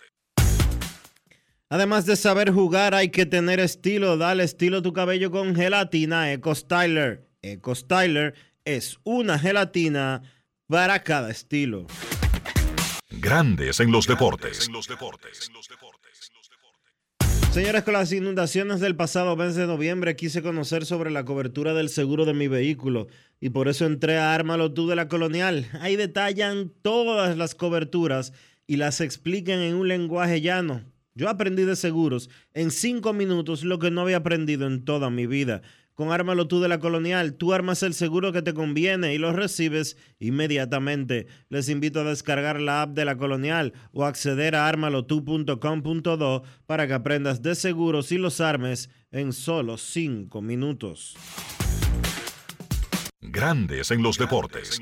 Además de saber jugar, hay que tener estilo. Dale estilo a tu cabello con gelatina Eco Styler. Eco Styler es una gelatina para cada estilo. Grandes en los deportes. Señores, con las inundaciones del pasado mes de noviembre quise conocer sobre la cobertura del seguro de mi vehículo y por eso entré a Ármalo tú de la Colonial. Ahí detallan todas las coberturas y las explican en un lenguaje llano. Yo aprendí de seguros en cinco minutos lo que no había aprendido en toda mi vida. Con Ármalo tú de la Colonial, tú armas el seguro que te conviene y lo recibes inmediatamente. Les invito a descargar la app de la Colonial o acceder a armalotu.com.do para que aprendas de seguros y los armes en solo cinco minutos. Grandes en los deportes.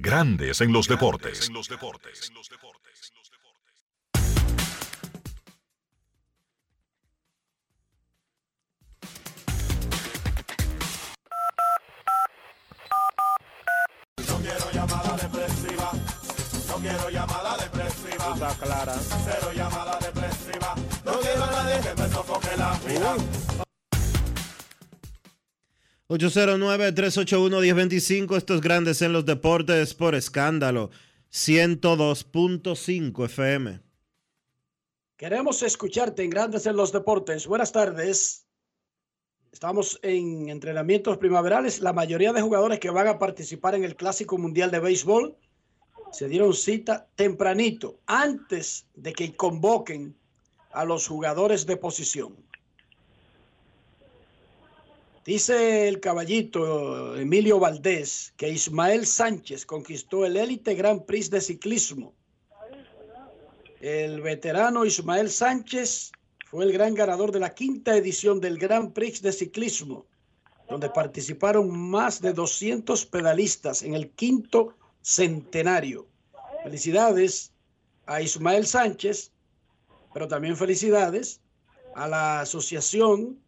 Grandes en los deportes. No quiero llamada depresiva. No quiero llamada depresiva. Está clara. Cero llamada depresiva. No quiero a nadie que me sofoque la vida. 809-381-1025, estos grandes en los deportes por escándalo, 102.5 FM. Queremos escucharte en Grandes en los Deportes. Buenas tardes. Estamos en entrenamientos primaverales. La mayoría de jugadores que van a participar en el Clásico Mundial de Béisbol se dieron cita tempranito, antes de que convoquen a los jugadores de posición. Dice el caballito Emilio Valdés que Ismael Sánchez conquistó el élite Grand Prix de ciclismo. El veterano Ismael Sánchez fue el gran ganador de la quinta edición del Grand Prix de ciclismo, donde participaron más de 200 pedalistas en el quinto centenario. Felicidades a Ismael Sánchez, pero también felicidades a la Asociación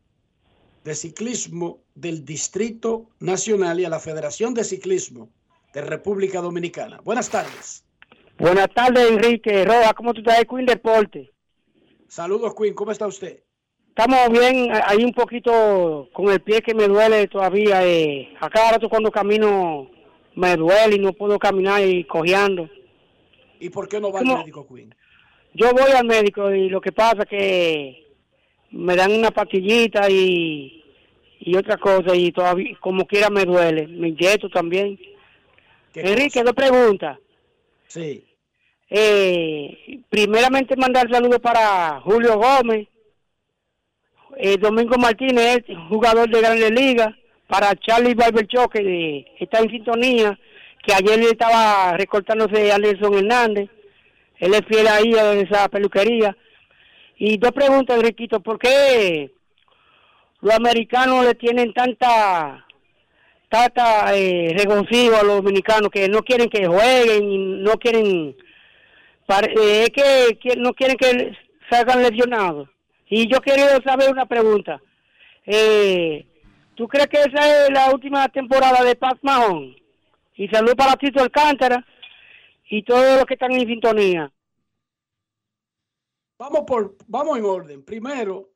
de Ciclismo del Distrito Nacional y a la Federación de Ciclismo de República Dominicana. Buenas tardes. Buenas tardes, Enrique Roa. ¿Cómo tú estás, Queen Deporte? Saludos, Queen. ¿Cómo está usted? Estamos bien, ahí un poquito con el pie que me duele todavía. Eh. A cada rato cuando camino me duele y no puedo caminar y cojeando. ¿Y por qué no va al médico, Queen? Yo voy al médico y lo que pasa que me dan una pastillita y, y otra cosa y todavía como quiera me duele. Me inyecto también. Enrique, dos preguntas. Sí. Eh, primeramente mandar saludos para Julio Gómez, eh, Domingo Martínez, jugador de Grandes Ligas, para Charlie Barbercho, que está en sintonía, que ayer le estaba recortándose a Nelson Hernández, él es fiel ahí a esa peluquería. Y dos preguntas, Enriquito, ¿por qué los americanos le tienen tanta tanta eh, a los dominicanos que no quieren que jueguen, no quieren, eh, es que, que, no quieren que salgan lesionados. Y yo quería saber una pregunta. Eh, ¿Tú crees que esa es la última temporada de Paz Mahón? Y salud para Tito Alcántara y todos los que están en sintonía. Vamos por, vamos en orden. Primero,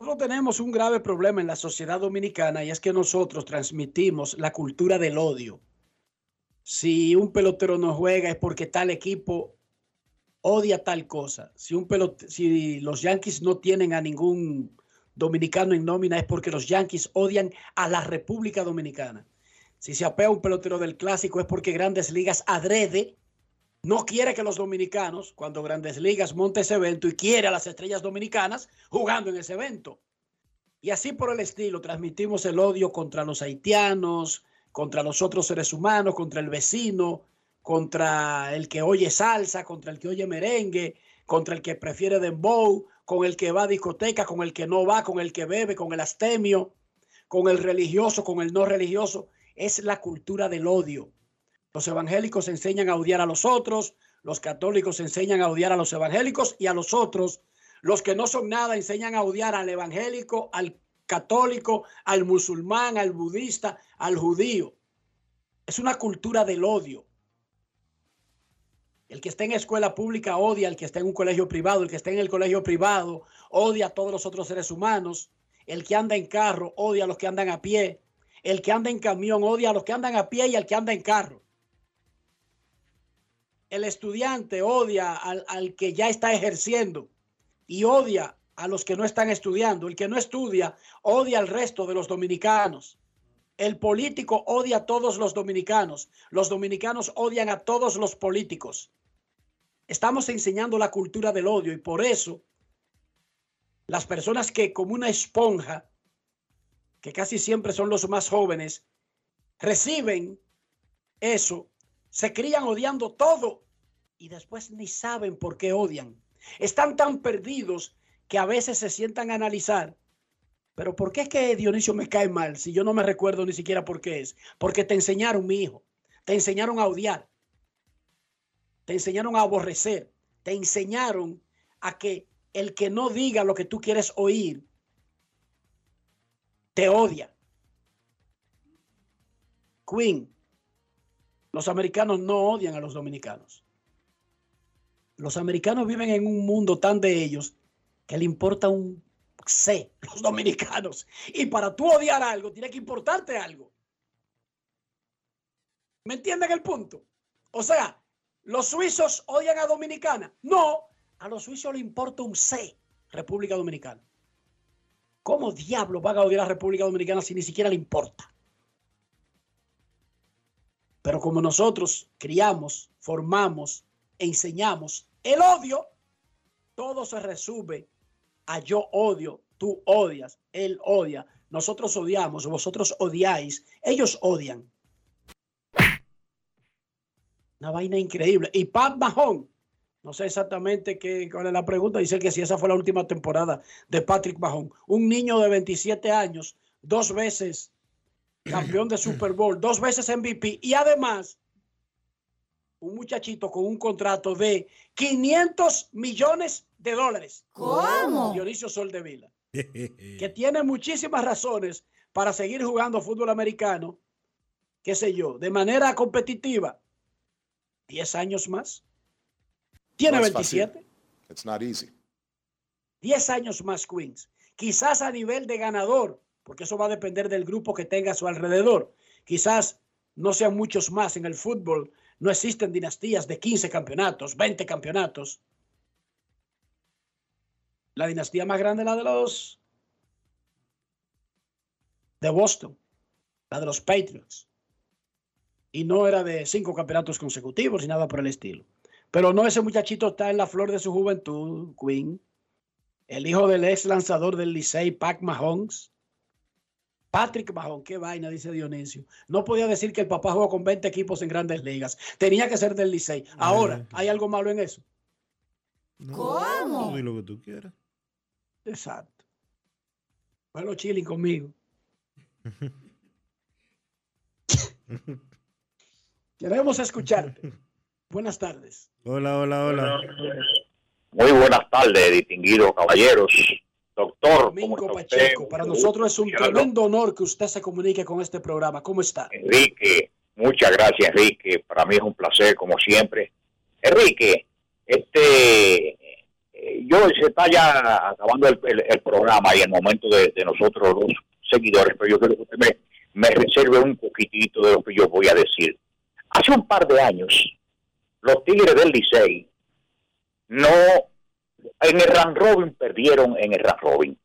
Nosotros tenemos un grave problema en la sociedad dominicana y es que nosotros transmitimos la cultura del odio. Si un pelotero no juega es porque tal equipo odia tal cosa. Si, un si los Yankees no tienen a ningún dominicano en nómina es porque los Yankees odian a la República Dominicana. Si se apea un pelotero del clásico es porque Grandes Ligas adrede no quiere que los dominicanos, cuando Grandes Ligas monte ese evento y quiere a las estrellas dominicanas jugando en ese evento. Y así por el estilo, transmitimos el odio contra los haitianos, contra los otros seres humanos, contra el vecino, contra el que oye salsa, contra el que oye merengue, contra el que prefiere dembow, con el que va a discoteca, con el que no va, con el que bebe, con el astemio, con el religioso, con el no religioso. Es la cultura del odio. Los evangélicos enseñan a odiar a los otros, los católicos enseñan a odiar a los evangélicos y a los otros. Los que no son nada enseñan a odiar al evangélico, al católico, al musulmán, al budista, al judío. Es una cultura del odio. El que está en escuela pública odia al que está en un colegio privado. El que está en el colegio privado odia a todos los otros seres humanos. El que anda en carro odia a los que andan a pie. El que anda en camión odia a los que andan a pie y al que anda en carro. El estudiante odia al, al que ya está ejerciendo y odia a los que no están estudiando. El que no estudia odia al resto de los dominicanos. El político odia a todos los dominicanos. Los dominicanos odian a todos los políticos. Estamos enseñando la cultura del odio y por eso las personas que como una esponja, que casi siempre son los más jóvenes, reciben eso, se crían odiando todo y después ni saben por qué odian. Están tan perdidos que a veces se sientan a analizar, pero ¿por qué es que Dionisio me cae mal si yo no me recuerdo ni siquiera por qué es? Porque te enseñaron, mi hijo, te enseñaron a odiar te enseñaron a aborrecer, te enseñaron a que el que no diga lo que tú quieres oír, te odia. Queen, los americanos no odian a los dominicanos. Los americanos viven en un mundo tan de ellos que le importa un C, los dominicanos. Y para tú odiar algo, tiene que importarte algo. ¿Me entienden el punto? O sea, ¿Los suizos odian a Dominicana? No, a los suizos le importa un C, República Dominicana. ¿Cómo diablos van a odiar a República Dominicana si ni siquiera le importa? Pero como nosotros criamos, formamos, enseñamos el odio, todo se resume a yo odio, tú odias, él odia, nosotros odiamos, vosotros odiáis, ellos odian. Una vaina increíble. Y Pat Mahon, no sé exactamente qué, cuál es la pregunta, dice que si esa fue la última temporada de Patrick Mahon, un niño de 27 años, dos veces campeón de Super Bowl, dos veces MVP y además un muchachito con un contrato de 500 millones de dólares. ¿Cómo? Dionisio Soldevila, que tiene muchísimas razones para seguir jugando fútbol americano, qué sé yo, de manera competitiva 10 años más. Tiene 27. It's not easy. 10 años más, Queens. Quizás a nivel de ganador, porque eso va a depender del grupo que tenga a su alrededor. Quizás no sean muchos más en el fútbol. No existen dinastías de 15 campeonatos, 20 campeonatos. La dinastía más grande es la de los de Boston, la de los Patriots y no era de cinco campeonatos consecutivos ni nada por el estilo. Pero no, ese muchachito está en la flor de su juventud, Queen. El hijo del ex lanzador del Licey, Pac Mahomes. Patrick Mahomes, qué vaina, dice Dionisio. No podía decir que el papá jugó con 20 equipos en grandes ligas. Tenía que ser del Licey. Ahora, ¿hay algo malo en eso? ¿Cómo? No, lo que tú quieras. Exacto. Bueno, chilling conmigo. [laughs] Queremos escucharte. Buenas tardes. Hola, hola, hola. Muy buenas tardes, distinguidos caballeros. Doctor. Domingo Pacheco, para nosotros es un tremendo honor que usted se comunique con este programa. ¿Cómo está? Enrique, muchas gracias, Enrique. Para mí es un placer, como siempre. Enrique, este, eh, yo se está ya acabando el, el- el programa y el momento de, de nosotros los seguidores, pero yo creo que usted me, me reserve un poquitito de lo que yo voy a decir. Hace un par de años, los Tigres del Licey no, en el Run Robin perdieron en el Run Robin.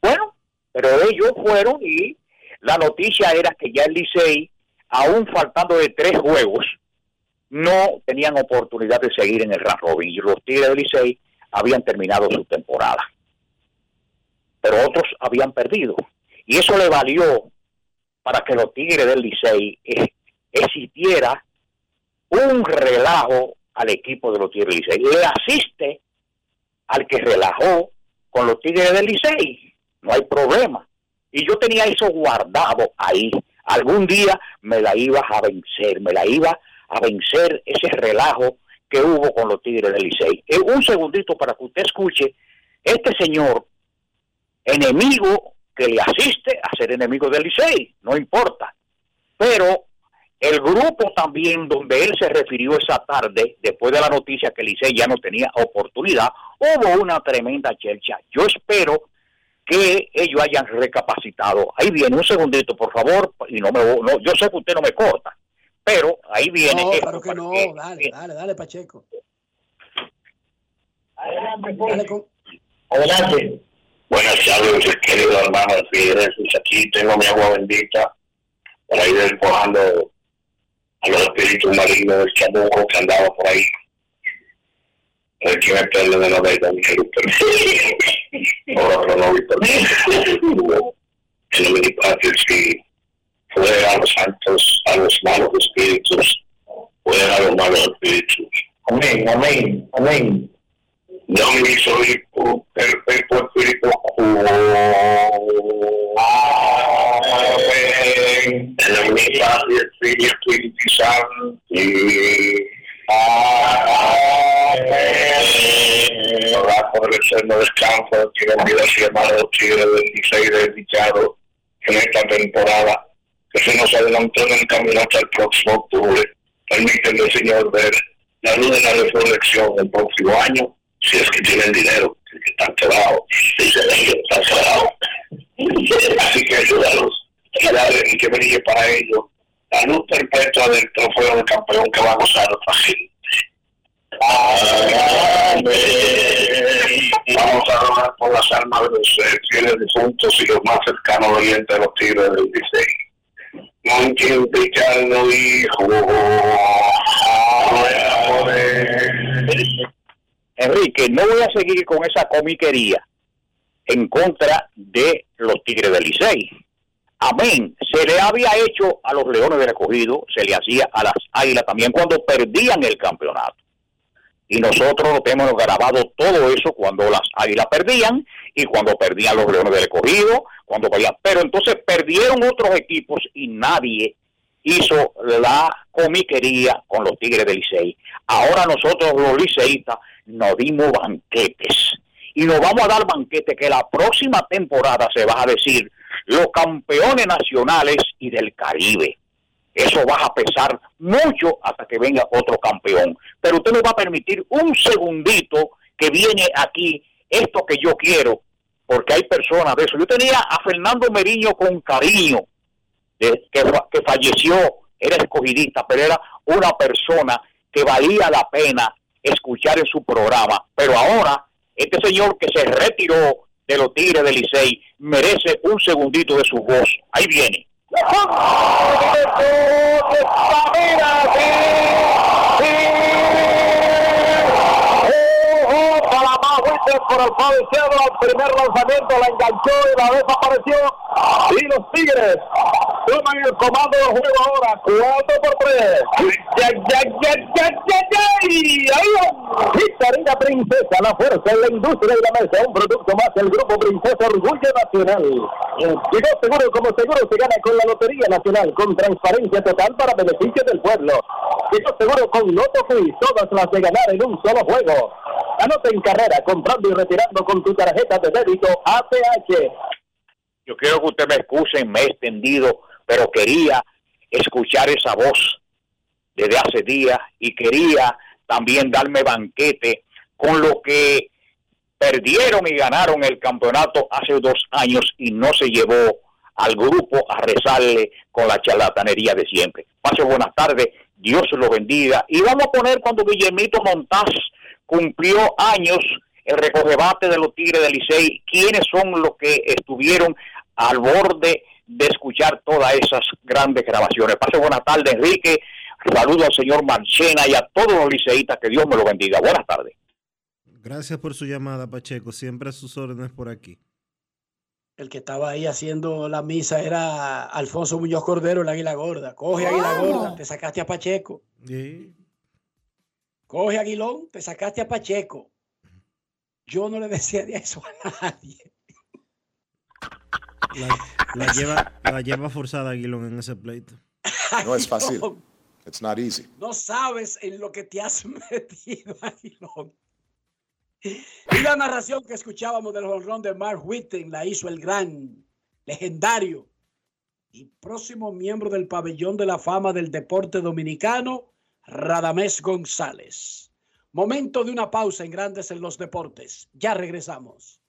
Bueno, pero ellos fueron y la noticia era que ya el Licey, aún faltando de tres juegos, no tenían oportunidad de seguir en el Run Robin y los Tigres del Licey habían terminado su temporada. Pero otros habían perdido. Y eso le valió para que los Tigres del Licey existiera un relajo al equipo de los Tigres del Licey. Le asiste al que relajó con los Tigres del Licey. No hay problema. Y yo tenía eso guardado ahí. Algún día me la ibas a vencer, me la iba a vencer ese relajo que hubo con los Tigres del Licey. Eh, un segundito para que usted escuche este señor, enemigo que le asiste a ser enemigo del Licey, no importa. Pero el grupo también donde él se refirió esa tarde, después de la noticia que el Licey ya no tenía oportunidad, hubo una tremenda chelcha. Yo espero que ellos hayan recapacitado. Ahí viene, un segundito, por favor, y no me no, yo sé que usted no me corta, pero ahí viene. No, esto claro que no. que- Dale, dale, dale, Pacheco. Adelante. Buenas tardes, querido hermano Fidel. Aquí tengo mi agua bendita para ir empujando a los espíritus malignos del chamuco que andaba por ahí. Ver quién me pierde de la verdad, mi querido. Ahora que no vi por En del Padre, sí. Fuera a los santos, a los malos espíritus. Fuera a los malos espíritus. Amén, amén, amén. Domini soy perpetuo espíritu Amén. En Hijo y del Espíritu Santo. Amén. Orar por el eterno descanso que vida y hermanos Tigres del 16 desdichados en esta temporada que se nos adelantó en el camino hasta el próximo octubre. Permítanme, Señor, ver la luz de la resurrección el próximo año si es que tienen dinero, que están quedados, dicen ellos, están quedados. Así que ayúdalos y que brille para ellos la luz perpetua del trofeo de campeón que va a gozar otra gente. Vamos a orar por las almas de los eh, fieles difuntos y los más cercanos dolientes de los tigres del 16. Multiplicando hijo. Amén. Enrique, no voy a seguir con esa comiquería en contra de los Tigres del Licey. Amén. Se le había hecho a los Leones del Recogido, se le hacía a las Águilas también cuando perdían el campeonato. Y nosotros lo tenemos grabado todo eso cuando las Águilas perdían y cuando perdían los Leones del Recogido, cuando perdían. Pero entonces perdieron otros equipos y nadie hizo la comiquería con los Tigres del Licey. Ahora nosotros los liceístas nos dimos banquetes y nos vamos a dar banquete que la próxima temporada se va a decir los campeones nacionales y del Caribe. Eso va a pesar mucho hasta que venga otro campeón. Pero usted me va a permitir un segundito que viene aquí esto que yo quiero, porque hay personas de eso. Yo tenía a Fernando Meriño con cariño, que, que falleció, era escogidista, pero era una persona que valía la pena escuchar en su programa. Pero ahora, este señor que se retiró de los Tigres del Licey merece un segundito de su voz. Ahí viene. para Por el lado izquierdo, al primer lanzamiento la enganchó y la desapareció. Y los Tigres toman el comando del juego ahora, 4 por 3. Ya, ya, ya, ya, ya, ya. Y ahí. Pizzería Princesa, la fuerza en la industria y la mesa, un producto más del Grupo Princesa Orgullo Nacional. Llegó seguro como seguro se gana con la Lotería Nacional, con transparencia total para beneficio del pueblo. Llegó seguro con Loto Free, todas las de ganar en un solo juego. Anota en carrera, y retirando con tu tarjeta de débito ACH. Yo quiero que usted me excuse, me he extendido, pero quería escuchar esa voz desde hace días y quería también darme banquete con lo que perdieron y ganaron el campeonato hace dos años y no se llevó al grupo a rezarle con la charlatanería de siempre. Pase buenas tardes, Dios lo bendiga. Y vamos a poner cuando Guillermito Montaz cumplió años el recordebate de los Tigres del Licey, quiénes son los que estuvieron al borde de escuchar todas esas grandes grabaciones. Pase buenas tardes, Enrique. Saludo al señor Marchena y a todos los liceístas. Que Dios me lo bendiga. Buenas tardes. Gracias por su llamada, Pacheco. Siempre a sus órdenes por aquí. El que estaba ahí haciendo la misa era Alfonso Muñoz Cordero, el Águila Gorda. Coge Águila Gorda, te sacaste a Pacheco. Sí. Coge Aguilón, te sacaste a Pacheco. Yo no le decía eso a nadie. La, la lleva, la lleva forzada Aguilón en ese pleito. [laughs] No es fácil. It's not easy. No sabes en lo que te has [laughs] metido, Aguilón. Y la narración que escuchábamos del honrón de Mark Whitten la hizo el gran, legendario y próximo miembro del pabellón de la fama del deporte dominicano, Radamés González. Momento de una pausa en Grandes en los Deportes. Ya regresamos.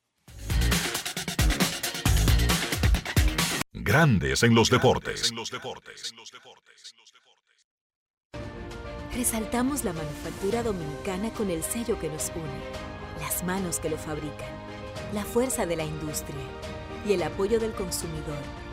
Grandes en los deportes. Resaltamos la manufactura dominicana con el sello que nos une, las manos que lo fabrican, la fuerza de la industria y el apoyo del consumidor,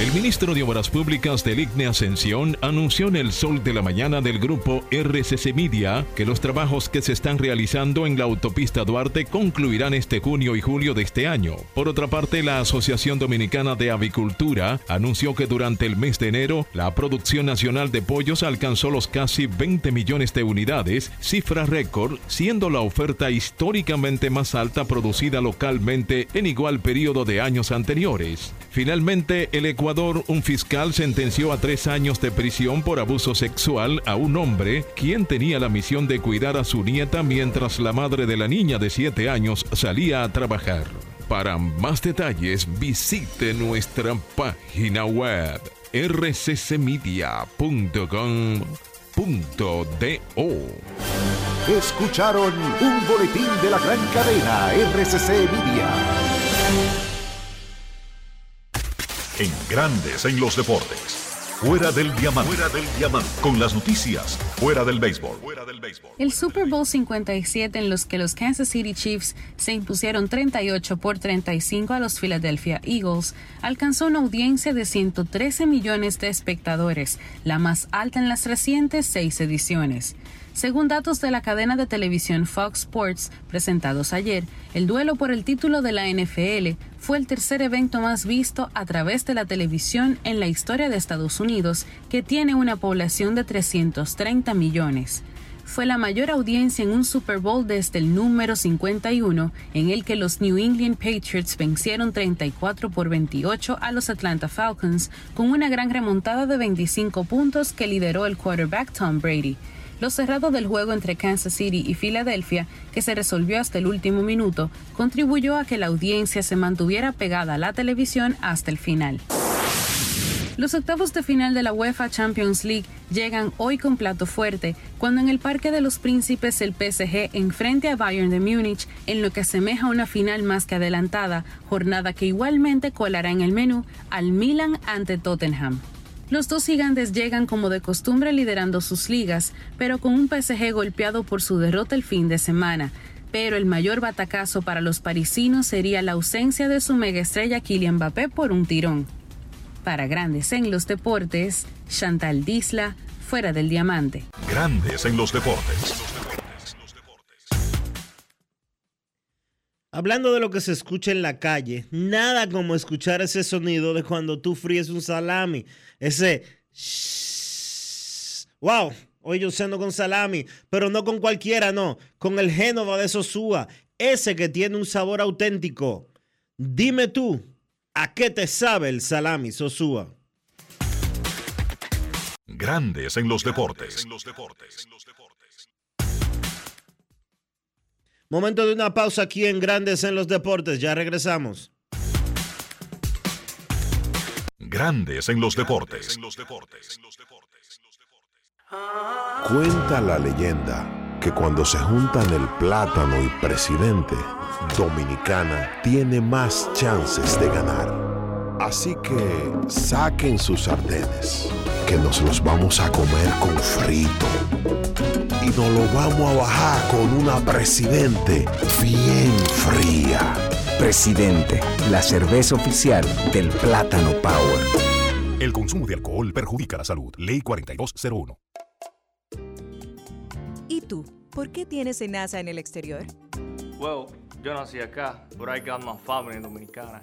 El ministro de Obras Públicas del IGNE Ascensión anunció en el sol de la mañana del grupo RCC Media que los trabajos que se están realizando en la autopista Duarte concluirán este junio y julio de este año. Por otra parte, la Asociación Dominicana de Avicultura anunció que durante el mes de enero la producción nacional de pollos alcanzó los casi 20 millones de unidades, cifra récord, siendo la oferta históricamente más alta producida localmente en igual periodo de años anteriores. Finalmente, el Ecuador, un fiscal sentenció a tres años de prisión por abuso sexual a un hombre quien tenía la misión de cuidar a su nieta mientras la madre de la niña de siete años salía a trabajar. Para más detalles, visite nuestra página web rccmedia.com.do. Escucharon un boletín de la gran cadena RCC Media. En Grandes en los deportes. Fuera del diamante. Fuera del diamante. Con las noticias. Fuera del béisbol. Fuera del béisbol. El Super Bowl 57 en los que los Kansas City Chiefs se impusieron 38 por 35 a los Philadelphia Eagles alcanzó una audiencia de 113 millones de espectadores, la más alta en las recientes seis ediciones. Según datos de la cadena de televisión Fox Sports presentados ayer, el duelo por el título de la NFL fue el tercer evento más visto a través de la televisión en la historia de Estados Unidos, que tiene una población de 330 millones. Fue la mayor audiencia en un Super Bowl desde el número 51, en el que los New England Patriots vencieron 34 por 28 a los Atlanta Falcons, con una gran remontada de 25 puntos que lideró el quarterback Tom Brady. Lo cerrado del juego entre Kansas City y Filadelfia, que se resolvió hasta el último minuto, contribuyó a que la audiencia se mantuviera pegada a la televisión hasta el final. Los octavos de final de la UEFA Champions League llegan hoy con plato fuerte, cuando en el Parque de los Príncipes el PSG enfrente a Bayern de Múnich en lo que asemeja una final más que adelantada, jornada que igualmente colará en el menú al Milan ante Tottenham. Los dos gigantes llegan como de costumbre liderando sus ligas, pero con un PSG golpeado por su derrota el fin de semana. Pero el mayor batacazo para los parisinos sería la ausencia de su megaestrella Kylian Mbappé por un tirón. Para Grandes en los Deportes, Chantal Disla, fuera del diamante. Grandes en los deportes. Hablando de lo que se escucha en la calle, nada como escuchar ese sonido de cuando tú fríes un salami. Ese... ¡Wow! Hoy yo ceno con salami, pero no con cualquiera, no. Con el Génova de Sosúa. Ese que tiene un sabor auténtico. Dime tú, ¿a qué te sabe el salami Sosúa? Grandes en los deportes. Momento de una pausa aquí en Grandes en los deportes. Ya regresamos. Grandes en los deportes. Cuenta la leyenda que cuando se juntan el plátano y presidente, Dominicana tiene más chances de ganar. Así que saquen sus sartenes, que nos los vamos a comer con frito. Y nos lo vamos a bajar con una presidente bien fría. Presidente, la cerveza oficial del Plátano Power. El consumo de alcohol perjudica la salud. Ley 4201. ¿Y tú? ¿Por qué tienes enaza en el exterior? Well, yo nací acá, but I got my family Dominicana.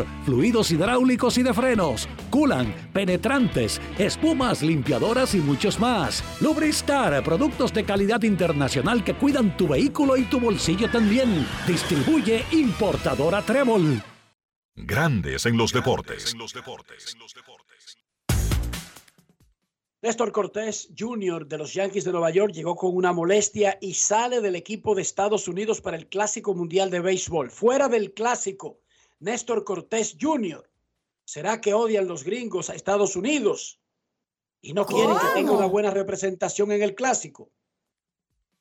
fluidos hidráulicos y de frenos, culan, penetrantes, espumas, limpiadoras y muchos más. Lubristar, productos de calidad internacional que cuidan tu vehículo y tu bolsillo también. Distribuye importadora Trébol. Grandes en los deportes. Néstor Cortés Jr. de los Yankees de Nueva York llegó con una molestia y sale del equipo de Estados Unidos para el Clásico Mundial de Béisbol. Fuera del Clásico, Néstor Cortés Jr. ¿Será que odian los gringos a Estados Unidos y no quieren que tenga una buena representación en el clásico?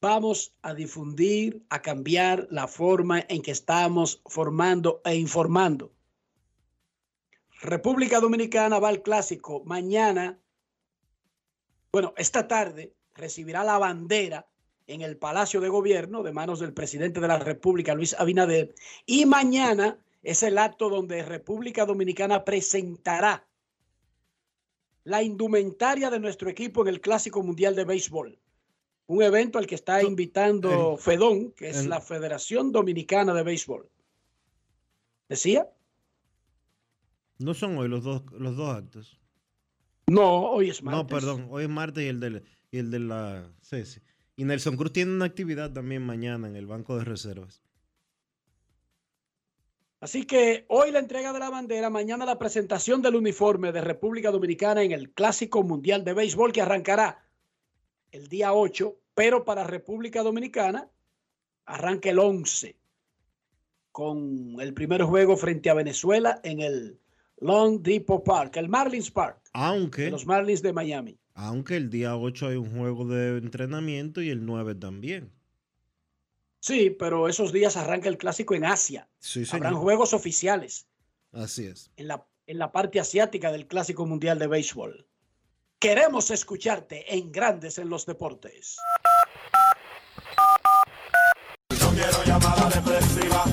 Vamos a difundir, a cambiar la forma en que estamos formando e informando. República Dominicana va al clásico mañana. Bueno, esta tarde recibirá la bandera en el Palacio de Gobierno de manos del presidente de la República, Luis Abinader. Y mañana es el acto donde República Dominicana presentará la indumentaria de nuestro equipo en el Clásico Mundial de Béisbol. Un evento al que está invitando FEDON, que es la Federación Dominicana de Béisbol. ¿Decía? No son hoy los dos, los dos actos. No, hoy es martes. No, perdón, hoy es martes y el y el de la... Sí. Y Nelson Cruz tiene una actividad también mañana en el Banco de Reservas. Así que hoy la entrega de la bandera, mañana la presentación del uniforme de República Dominicana en el Clásico Mundial de Béisbol que arrancará el día 8, pero para República Dominicana arranca el 11 con el primer juego frente a Venezuela en el Long Depot Park, el Marlins Park. Aunque los Marlins de Miami. Aunque el día 8 hay un juego de entrenamiento y el 9 también. Sí, pero esos días arranca el clásico en Asia. Sí, Habrán juegos oficiales. Así es. En la, en la parte asiática del Clásico Mundial de Béisbol. Queremos escucharte en Grandes en los Deportes. No quiero llamada depresiva.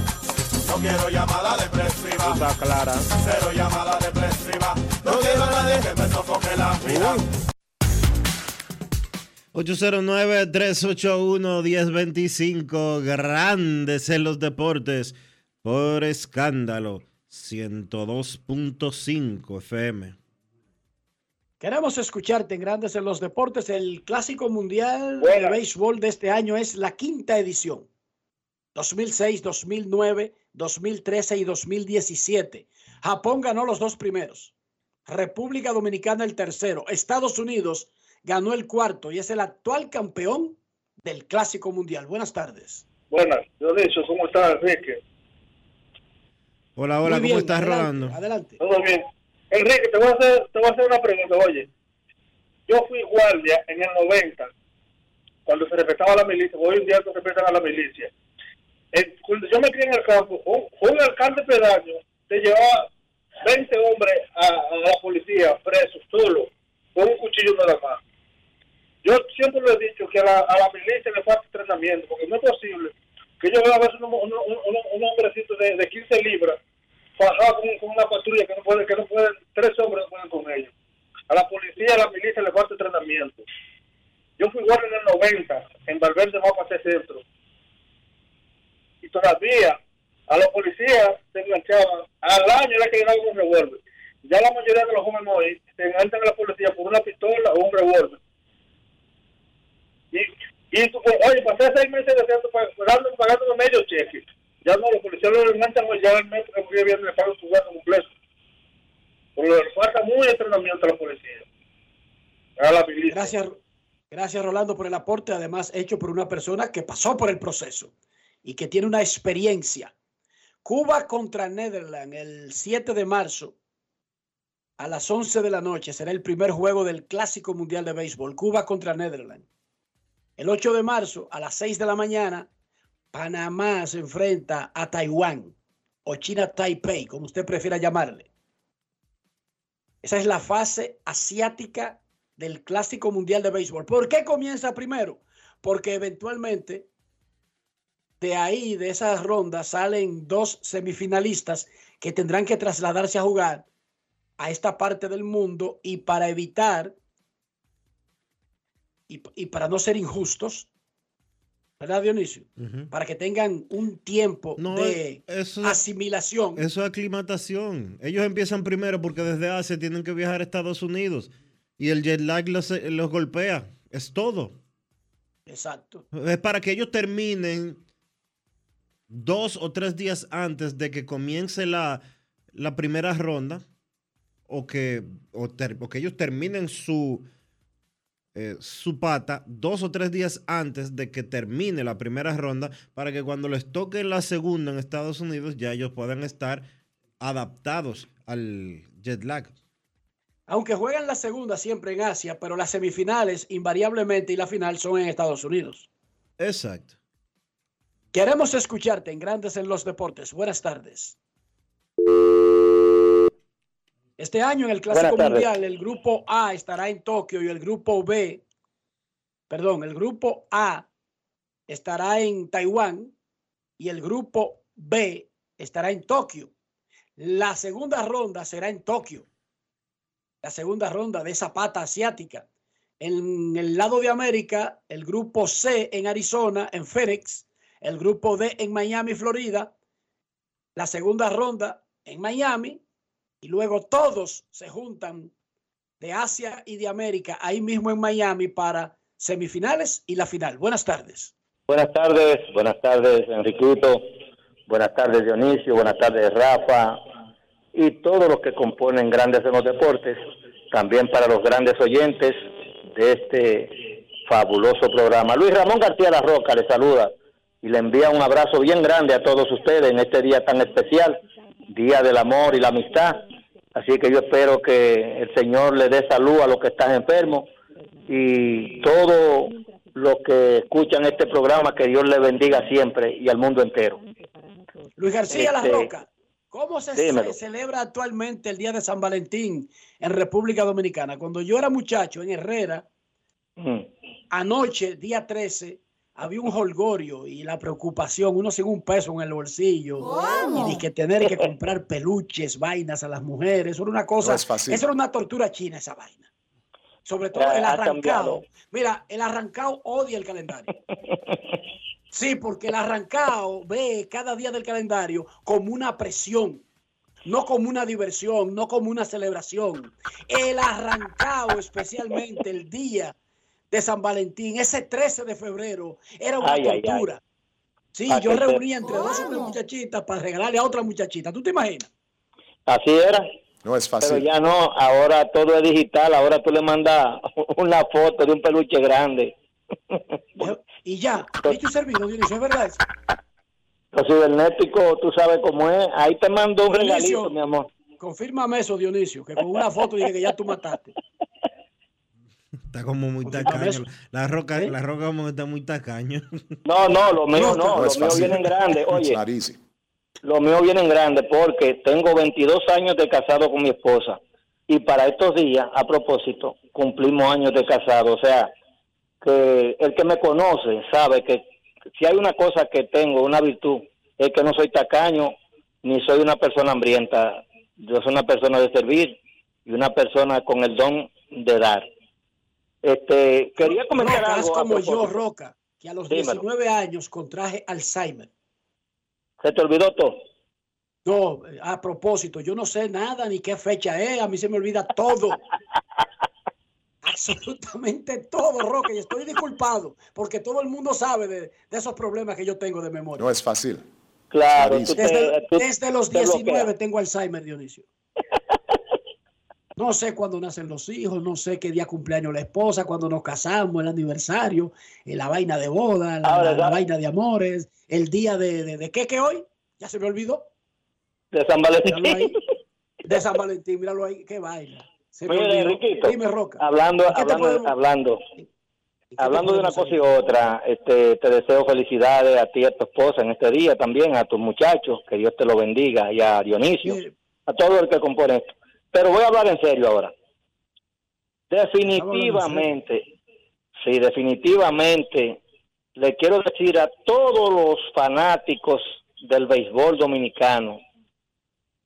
No quiero llamada depresiva. Está clara. Cero llamada depresiva. No quiero a nadie que me sofoque la vida. 809-381-1025, grandes en los deportes, por escándalo, 102.5 FM. Queremos escucharte en Grandes en los Deportes. El Clásico Mundial de Béisbol de este año es la quinta edición. 2006, 2009, 2013 y 2017. Japón ganó los dos primeros. República Dominicana el tercero. Estados Unidos ganó el cuarto y es el actual campeón del Clásico Mundial. Buenas tardes. Buenas, Dionisio, ¿cómo estás, Enrique? Hola, hola, ¿cómo estás, adelante, Rolando? Adelante. Todo bien. Enrique, te voy, a hacer, te voy a hacer una pregunta. Oye, yo fui guardia en el 90, cuando se respetaba la milicia. Hoy en día no se respetan a la milicia. Eh, cuando yo me crié en el campo, un, un alcalde pedaño te llevaba 20 hombres a, a la policía presos, solo, con un cuchillo nada más. Yo siempre lo he dicho que a la, a la milicia le falta entrenamiento, porque no es posible que yo vea a veces un, un, un, un hombrecito de, de 15 libras fajado con, con, una patrulla que no puede, que no pueden, tres hombres no pueden con ellos. A la policía, a la milicia le falta entrenamiento. Yo fui guardia en el 90, en Valverde, Mapate Centro. Y todavía a los policías se enganchaban. Al año le que llenaban un revólver. Ya la mayoría de los jóvenes hoy se enganchan a la policía por una pistola o un revólver. Y, y tú, oye, pasé seis meses centro pagando, pagando medio cheque. Ya no, los policías lo pues ya el mes que muy bien le pagan su gasto completo. Porque le falta muy entrenamiento a la policía. A la milicia. Gracias, gracias Rolando por el aporte, además hecho por una persona que pasó por el proceso y que tiene una experiencia. Cuba contra Netherlands el 7 de marzo a las 11 de la noche será el primer juego del Clásico Mundial de Béisbol. Cuba contra Netherlands. El 8 de marzo a las 6 de la mañana, Panamá se enfrenta a Taiwán o China Taipei, como usted prefiera llamarle. Esa es la fase asiática del Clásico Mundial de Béisbol. ¿Por qué comienza primero? Porque eventualmente de ahí, de esas rondas, salen dos semifinalistas que tendrán que trasladarse a jugar a esta parte del mundo y para evitar y, y para no ser injustos, ¿verdad, Dionisio? Uh -huh. Para que tengan un tiempo no, de eso, asimilación. Eso es aclimatación. Ellos empiezan primero porque desde Asia tienen que viajar a Estados Unidos y el jet lag los, los golpea. Es todo. Exacto. Es para que ellos terminen dos o tres días antes de que comience la, la primera ronda o que, o, ter, o que ellos terminen su, eh, su pata dos o tres días antes de que termine la primera ronda para que cuando les toque la segunda en Estados Unidos ya ellos puedan estar adaptados al jet lag. Aunque juegan la segunda siempre en Asia, pero las semifinales invariablemente y la final son en Estados Unidos. Exacto. Queremos escucharte en Grandes en los Deportes. Buenas tardes. Este año en el Clásico Mundial el grupo A estará en Tokio y el grupo B, perdón, el grupo A estará en Taiwán y el grupo B estará en Tokio. La segunda ronda será en Tokio. La segunda ronda de esa pata asiática. En el lado de América, el grupo C en Arizona, en Phoenix, el grupo D en Miami, Florida, la segunda ronda en Miami y luego todos se juntan de Asia y de América ahí mismo en Miami para semifinales y la final. Buenas tardes. Buenas tardes, buenas tardes Enriquito, buenas tardes Dionisio, buenas tardes Rafa y todos los que componen Grandes en los Deportes, también para los grandes oyentes de este fabuloso programa. Luis Ramón García La Roca le saluda y le envía un abrazo bien grande a todos ustedes en este día tan especial, Día del Amor y la Amistad. Así que yo espero que el Señor le dé salud a los que están enfermos y todos los que escuchan este programa, que Dios le bendiga siempre y al mundo entero. Luis García este, La Roca, ¿cómo se, se, celebra actualmente el Día de San Valentín en República Dominicana? Cuando yo era muchacho en Herrera, mm. anoche, día 13, había un holgorio y la preocupación, uno sin un peso en el bolsillo ¿Cómo? y que tener que comprar peluches, vainas a las mujeres, eso era una cosa, No es eso era una tortura china esa vaina. Sobre todo el Ha arrancado. Mira, el arrancado odia el calendario. [laughs] Sí, porque el arrancado ve cada día del calendario como una presión, no como una diversión, no como una celebración. El arrancado, especialmente el día de San Valentín, ese 13 de febrero, era una Ay, ay, tortura. Sí, ¿Pa' yo reunía entre dos o tres muchachitas para regalarle a otra muchachita. ¿Tú te imaginas? Así era. No es Pero fácil. ya no, ahora todo es digital, ahora tú le mandas [laughs] una foto de un peluche grande. Y ya, hecho y servido, Dionisio, es verdad eso. Los cibernéticos, tú sabes cómo es. Ahí te mando un Dionisio. regalito, mi amor. Confírmame eso, Dionisio, que con una foto dije que ya tú mataste. Está como muy tacaño. La roca, la roca como que está muy tacaño. No, no, lo mío no, lo mío viene en grande. Oye, lo mío viene en grande porque tengo 22 años de casado con mi esposa y para estos días, a propósito, cumplimos años de casado. O sea, que el que me conoce sabe que si hay una cosa que tengo, una virtud, es que no soy tacaño ni soy una persona hambrienta. Yo soy una persona de servir y una persona con el don de dar. Este, quería comentar Roca, algo. Es como yo. Roca, que a los Dímelo. 19 años contraje Alzheimer. ¿Se te olvidó todo? No, a propósito, yo no sé nada ni qué fecha es, a mí se me olvida todo. [laughs] Absolutamente todo, Roca, y estoy disculpado, porque todo el mundo sabe de, de esos problemas que yo tengo de memoria. No es fácil. Claro, Desde, te- desde los te 19 bloqueas. tengo Alzheimer, Dionisio. No sé cuándo nacen los hijos, no sé qué día cumpleaños la esposa, cuando nos casamos, el aniversario, eh, la vaina de boda, la, Ahora, la- la ¿sabe? vaina de amores, el día de, de, de qué que hoy, ya se me olvidó. De San Valentín. [laughs] De San Valentín, míralo ahí, qué vaina. Se me. Enriquito, Dime, Roca. hablando, ¿En qué te hablando, podemos- hablando, hablando de una cosa y otra, este, te deseo felicidades a ti y a tu esposa en este día también, a tus muchachos, que Dios te lo bendiga, y a Dionisio, a todo el que compone esto. Pero voy a hablar en serio ahora. Definitivamente, sí, definitivamente, le quiero decir a todos los fanáticos del béisbol dominicano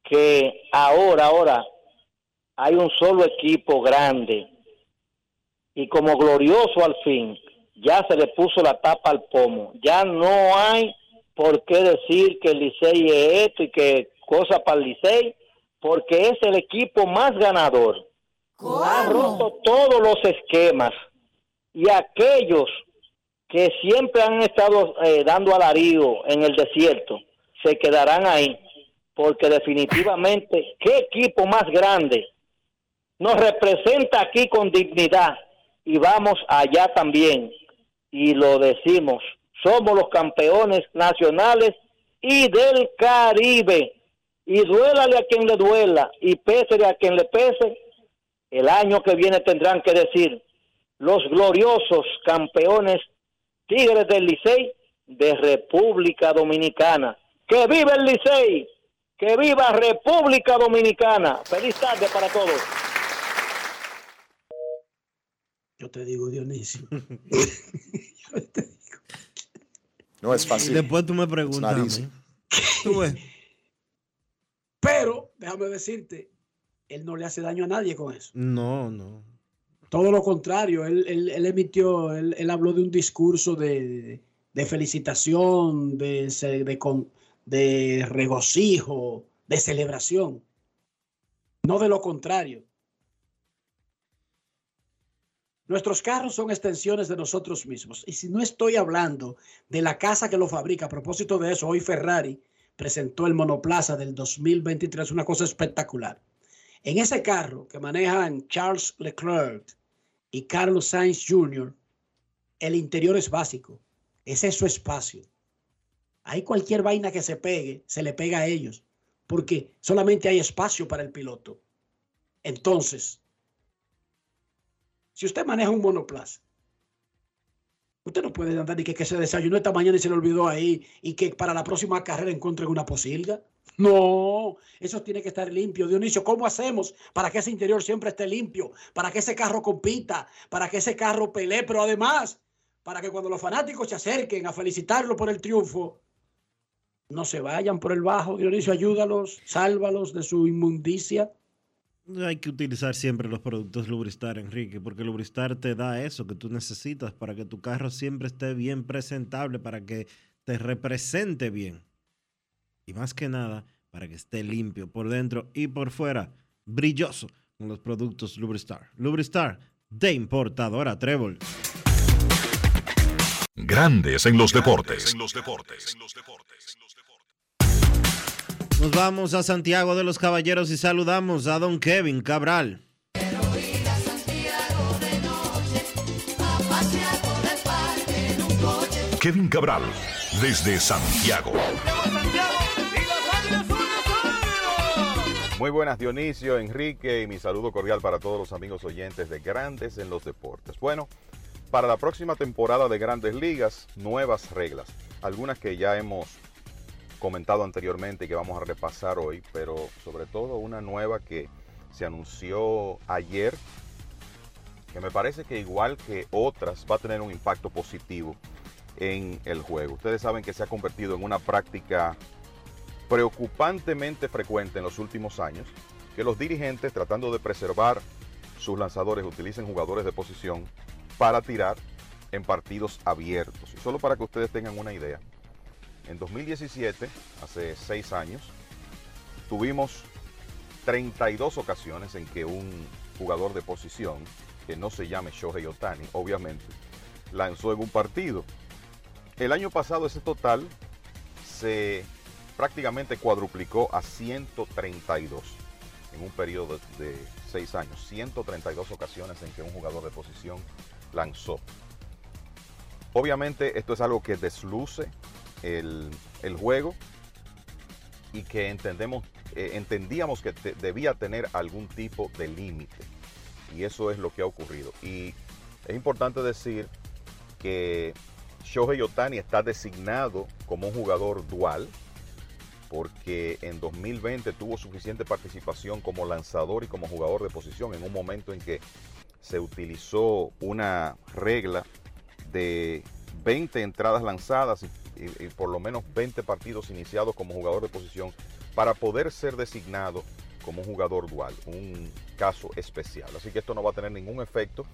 que ahora, ahora, hay un solo equipo grande y como glorioso al fin, ya se le puso la tapa al pomo. Ya no hay por qué decir que el Licey es esto y que cosa para el Licey, porque es el equipo más ganador. Ha roto todos los esquemas y aquellos que siempre han estado eh, dando alarido en el desierto se quedarán ahí, porque definitivamente, ¿qué equipo más grande nos representa aquí con dignidad? Y vamos allá también, y lo decimos, somos los campeones nacionales y del Caribe. Y duélale a quien le duela y pésele a quien le pese, el año que viene tendrán que decir los gloriosos campeones Tigres del Licey de República Dominicana. ¡Que viva el Licey! ¡Que viva República Dominicana! ¡Feliz tarde para todos! Yo te digo, Dionisio. [laughs] No es fácil. Después tú me preguntas. Tú ves. Pero, déjame decirte, él no le hace daño a nadie con eso. No, no. Todo lo contrario, él, él- él emitió, él, él habló de un discurso de, de felicitación, de, de, con- de regocijo, de celebración. No de lo contrario. Nuestros carros son extensiones de nosotros mismos. Y si no estoy hablando de la casa que lo fabrica, a propósito de eso, hoy Ferrari presentó el monoplaza del 2023, una cosa espectacular. En ese carro que manejan Charles Leclerc y Carlos Sainz Jr., el interior es básico. Ese es su espacio. Hay cualquier vaina que se pegue, se le pega a ellos, porque solamente hay espacio para el piloto. Entonces, si usted maneja un monoplaza, usted no puede andar y que, se desayunó esta mañana y se le olvidó ahí y que para la próxima carrera encuentren una posilga. No, eso tiene que estar limpio. Dionisio, ¿cómo hacemos para que ese interior siempre esté limpio? Para que ese carro compita, para que ese carro pelee, pero además, para que cuando los fanáticos se acerquen a felicitarlo por el triunfo, no se vayan por el bajo. Dionisio, ayúdalos, sálvalos de su inmundicia. Hay que utilizar siempre los productos Lubristar, Enrique, porque Lubristar te da eso que tú necesitas para que tu carro siempre esté bien presentable, para que te represente bien. Y más que nada, para que esté limpio por dentro y por fuera, brilloso con los productos Lubristar. Lubristar de importadora Trébol. Grandes en los deportes. Nos vamos a Santiago de los Caballeros y saludamos a don Kevin Cabral. Kevin Cabral, desde Santiago. Muy buenas Dionisio, Enrique y mi saludo cordial para todos los amigos oyentes de Grandes en los Deportes. Bueno, para la próxima temporada de Grandes Ligas, nuevas reglas. Algunas que ya hemos comentado anteriormente y que vamos a repasar hoy, pero sobre todo una nueva que se anunció ayer, que me parece que igual que otras va a tener un impacto positivo en el juego. Ustedes saben que se ha convertido en una práctica preocupantemente frecuente en los últimos años que los dirigentes tratando de preservar sus lanzadores utilicen jugadores de posición para tirar en partidos abiertos. Y solo para que ustedes tengan una idea, en 2017, hace seis años, tuvimos 32 ocasiones en que un jugador de posición, que no se llame Shohei Otani, obviamente, lanzó en un partido. El año pasado ese total se prácticamente cuadruplicó a 132 en un periodo de seis años. 132 ocasiones en que un jugador de posición lanzó. Obviamente esto es algo que desluce el, juego y que entendemos, eh, entendíamos que debía tener algún tipo de límite. Y eso es lo que ha ocurrido. Y es importante decir que Shohei Otani está designado como un jugador dual, porque en 2020 tuvo suficiente participación como lanzador y como jugador de posición en un momento en que se utilizó una regla de 20 entradas lanzadas y, por lo menos 20 partidos iniciados como jugador de posición para poder ser designado como un jugador dual, un caso especial. Así que esto no va a tener ningún efecto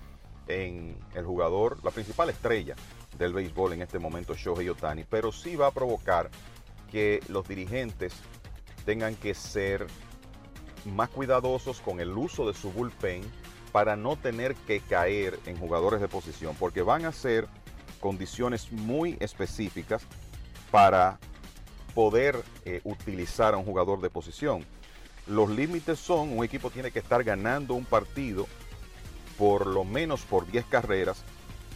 en el jugador, la principal estrella del béisbol en este momento, Shohei Otani, pero sí va a provocar que los dirigentes tengan que ser más cuidadosos con el uso de su bullpen para no tener que caer en jugadores de posición, porque van a ser condiciones muy específicas para poder eh, utilizar a un jugador de posición. Los límites son, un equipo tiene que estar ganando un partido por lo menos por 10 carreras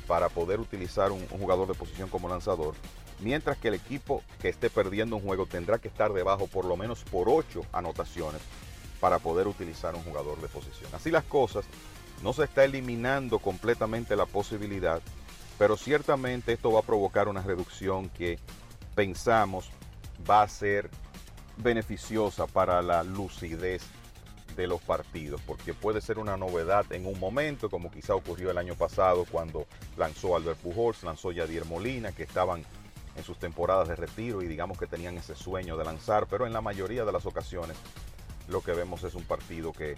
para poder utilizar un jugador de posición como lanzador mientras que el equipo que esté perdiendo un juego tendrá que estar debajo por lo menos por 8 anotaciones para poder utilizar un jugador de posición. Así las cosas, no se está eliminando completamente la posibilidad, pero ciertamente esto va a provocar una reducción que pensamos va a ser beneficiosa para la lucidez de los partidos, porque puede ser una novedad en un momento, como quizá ocurrió el año pasado cuando lanzó Albert Pujols, lanzó Yadier Molina, que estaban en sus temporadas de retiro y digamos que tenían ese sueño de lanzar, pero en la mayoría de las ocasiones lo que vemos es un partido que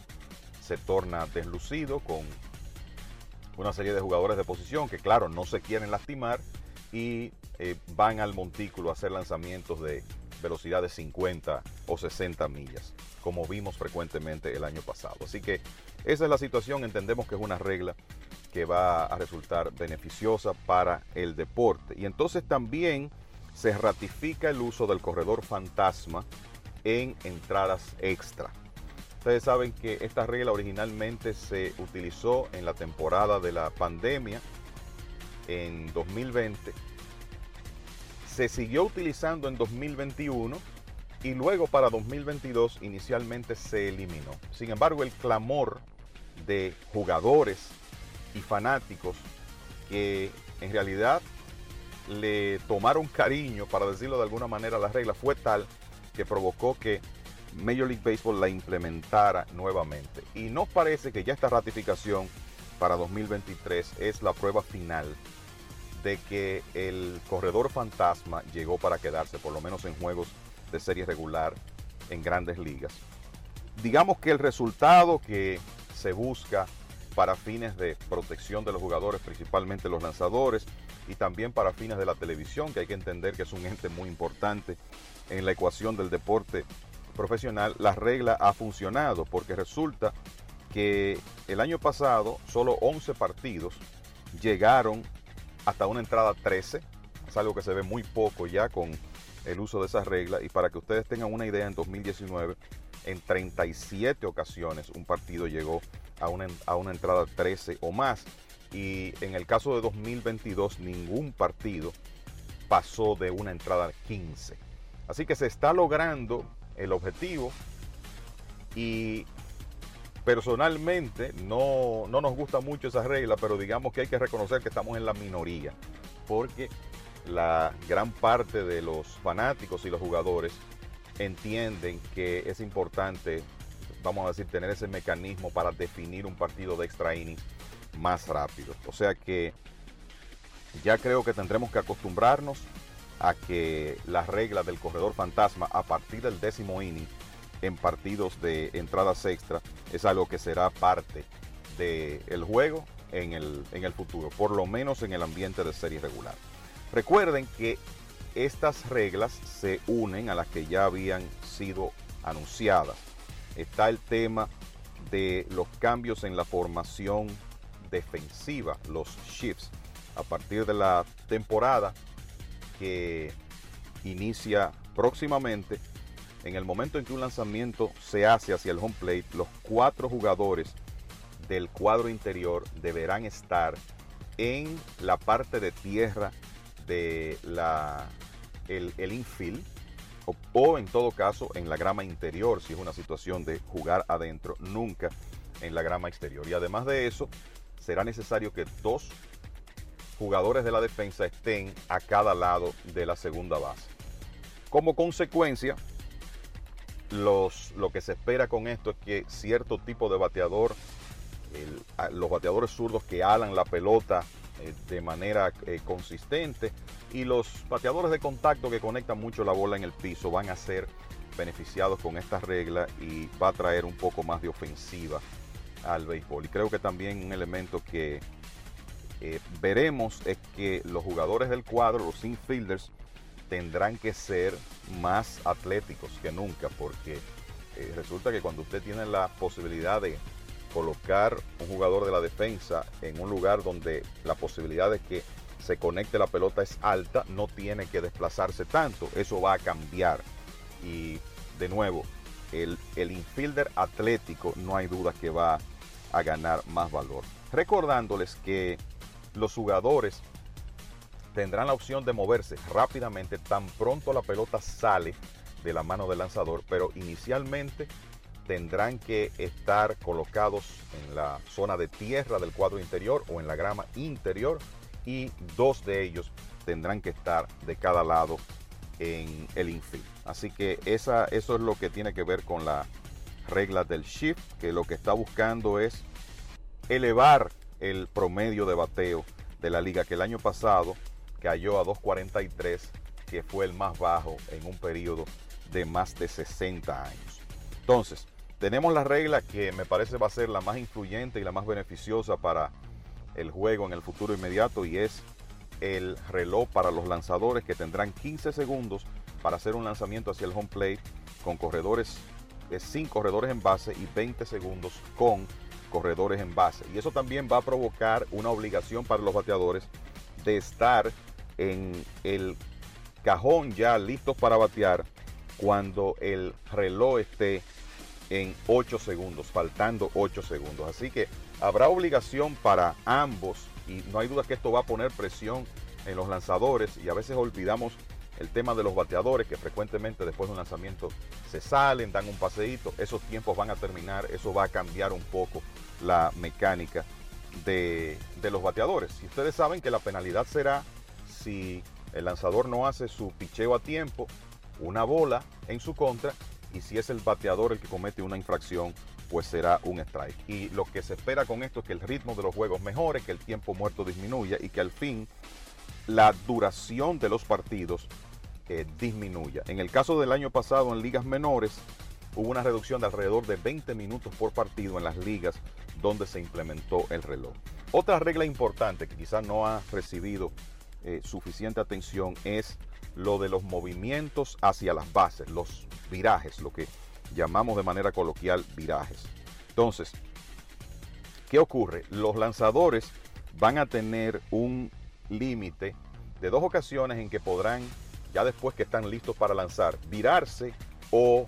se torna deslucido con una serie de jugadores de posición que claro no se quieren lastimar y eh, van al montículo a hacer lanzamientos de velocidad de 50 o 60 millas, como vimos frecuentemente el año pasado. Así que esa es la situación, entendemos que es una regla que va a resultar beneficiosa para el deporte. Y entonces también se ratifica el uso del corredor fantasma en entradas extra. Ustedes saben que esta regla originalmente se utilizó en la temporada de la pandemia en 2020. Se siguió utilizando en 2021 y luego para 2022 inicialmente se eliminó. Sin embargo, el clamor de jugadores y fanáticos que en realidad le tomaron cariño, para decirlo de alguna manera, la regla fue tal que provocó que Major League Baseball la implementara nuevamente. Y nos parece que ya esta ratificación para 2023 es la prueba final de que el corredor fantasma llegó para quedarse, por lo menos en juegos de serie regular en grandes ligas. Digamos que el resultado que se busca para fines de protección de los jugadores, principalmente los lanzadores, y también para fines de la televisión, que hay que entender que es un ente muy importante en la ecuación del deporte profesional, la regla ha funcionado porque resulta que el año pasado solo 11 partidos llegaron hasta una entrada 13, es algo que se ve muy poco ya con el uso de esa regla y para que ustedes tengan una idea, en 2019 en 37 ocasiones un partido llegó a una, a una entrada 13 o más. Y en el caso de 2022 ningún partido pasó de una entrada 15. Así que se está logrando el objetivo Y personalmente no, no nos gusta mucho esa regla, pero digamos que hay que reconocer que estamos en la minoría, porque la gran parte de los fanáticos y los jugadores entienden que es importante, vamos a decir, tener ese mecanismo para definir un partido de extra más rápido. O sea que ya creo que tendremos que acostumbrarnos a que las reglas del corredor fantasma a partir del décimo inning en partidos de entradas extra es algo que será parte del juego en el, en el futuro, por lo menos en el ambiente de serie regular. Recuerden que estas reglas se unen a las que ya habían sido anunciadas. Está el tema de los cambios en la formación defensiva, los shifts, a partir de la temporada que inicia próximamente. En el momento en que un lanzamiento se hace hacia el home plate, los cuatro jugadores del cuadro interior deberán estar en la parte de tierra de el, infield o, o, en todo caso en la grama interior si es una situación de jugar adentro, nunca en la grama exterior. Y además de eso, será necesario que dos jugadores de la defensa estén a cada lado de la segunda base. Como consecuencia, lo que se espera con esto es que cierto tipo de bateador, los bateadores zurdos que alan la pelota eh, de manera eh, consistente y los bateadores de contacto que conectan mucho la bola en el piso van a ser beneficiados con esta regla y va a traer un poco más de ofensiva al béisbol. Y creo que también un elemento que eh, veremos es que los jugadores del cuadro, los infielders, tendrán que ser más atléticos que nunca, porque resulta que cuando usted tiene la posibilidad de colocar un jugador de la defensa en un lugar donde la posibilidad de que se conecte la pelota es alta, no tiene que desplazarse tanto. Eso va a cambiar. Y de nuevo, el, el infielder atlético no hay duda que va a ganar más valor. Recordándoles que los jugadores tendrán la opción de moverse rápidamente tan pronto la pelota sale de la mano del lanzador, pero inicialmente tendrán que estar colocados en la zona de tierra del cuadro interior o en la grama interior y dos de ellos tendrán que estar de cada lado en el infield. Así que esa, eso es lo que tiene que ver con la regla del shift, que lo que está buscando es elevar el promedio de bateo de la liga, que el año pasado cayó a 2.43, que fue el más bajo en un periodo de más de 60 años. Entonces, tenemos la regla que me parece va a ser la más influyente y la más beneficiosa para el juego en el futuro inmediato y es el reloj para los lanzadores que tendrán 15 segundos para hacer un lanzamiento hacia el home plate con corredores, eh, sin corredores en base y 20 segundos con corredores en base. Y eso también va a provocar una obligación para los bateadores de estar en el cajón ya listos para batear cuando el reloj esté en 8 segundos, faltando 8 segundos. Así que habrá obligación para ambos y no hay duda que esto va a poner presión en los lanzadores y a veces olvidamos el tema de los bateadores que frecuentemente después de un lanzamiento se salen, dan un paseíto, esos tiempos van a terminar, eso va a cambiar un poco la mecánica de, de los bateadores. Y ustedes saben que la penalidad será si el lanzador no hace su picheo a tiempo, una bola en su contra y si es el bateador el que comete una infracción, pues será un strike. Y lo que se espera con esto es que el ritmo de los juegos mejore, que el tiempo muerto disminuya y que al fin la duración de los partidos eh, disminuya. En el caso del año pasado en ligas menores hubo una reducción de alrededor de 20 minutos por partido en las ligas donde se implementó el reloj. Otra regla importante que quizás no ha recibido eh, suficiente atención es lo de los movimientos hacia las bases, los virajes, lo que llamamos de manera coloquial virajes. Entonces, ¿qué ocurre? Los lanzadores van a tener un límite de dos ocasiones en que podrán, ya después que están listos para lanzar, virarse o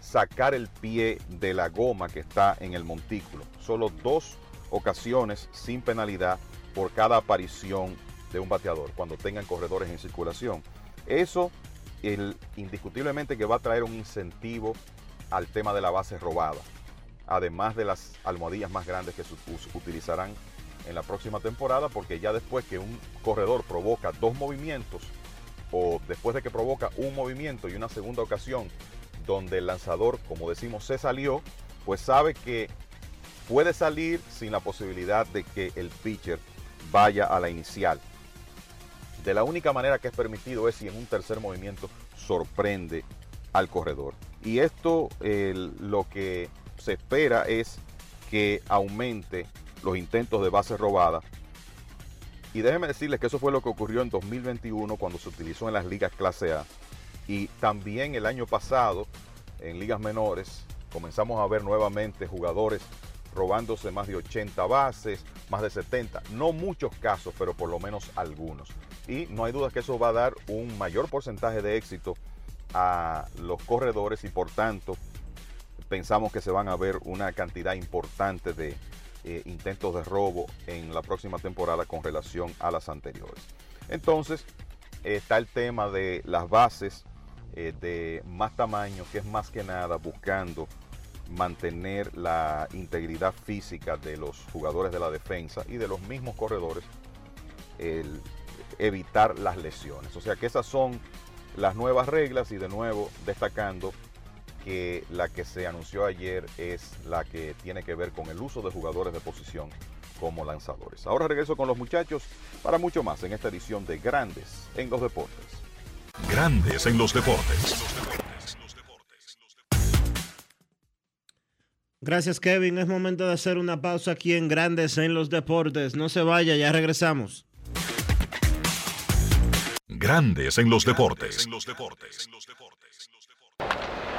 sacar el pie de la goma que está en el montículo. Solo dos ocasiones sin penalidad por cada aparición de un bateador cuando tengan corredores en circulación. Eso indiscutiblemente que va a traer un incentivo al tema de la base robada, además de las almohadillas más grandes que se utilizarán en la próxima temporada, porque ya después que un corredor provoca dos movimientos, o después de que provoca un movimiento y una segunda ocasión donde el lanzador, como decimos, se salió, pues sabe que puede salir sin la posibilidad de que el pitcher vaya a la inicial. De la única manera que es permitido es si en un tercer movimiento sorprende al corredor. Y esto lo que se espera es que aumente los intentos de base robada. Y déjenme decirles que eso fue lo que ocurrió en 2021 cuando se utilizó en las ligas clase A. Y también el año pasado en ligas menores comenzamos a ver nuevamente jugadores robándose más de 80 bases, más de 70. No muchos casos, pero por lo menos algunos. Y no hay duda que eso va a dar un mayor porcentaje de éxito a los corredores y por tanto pensamos que se van a ver una cantidad importante de eh, intentos de robo en la próxima temporada con relación a las anteriores. Entonces está el tema de las bases eh, de más tamaño, que es más que nada buscando mantener la integridad física de los jugadores de la defensa y de los mismos corredores, evitar las lesiones. O sea que esas son las nuevas reglas y de nuevo destacando que la que se anunció ayer es la que tiene que ver con el uso de jugadores de posición como lanzadores. Ahora regreso con los muchachos para mucho más en esta edición de Grandes en los Deportes. Grandes en los Deportes. Gracias Kevin, es momento de hacer una pausa aquí en Grandes en los Deportes. No se vaya, ya regresamos. Grandes en los Deportes.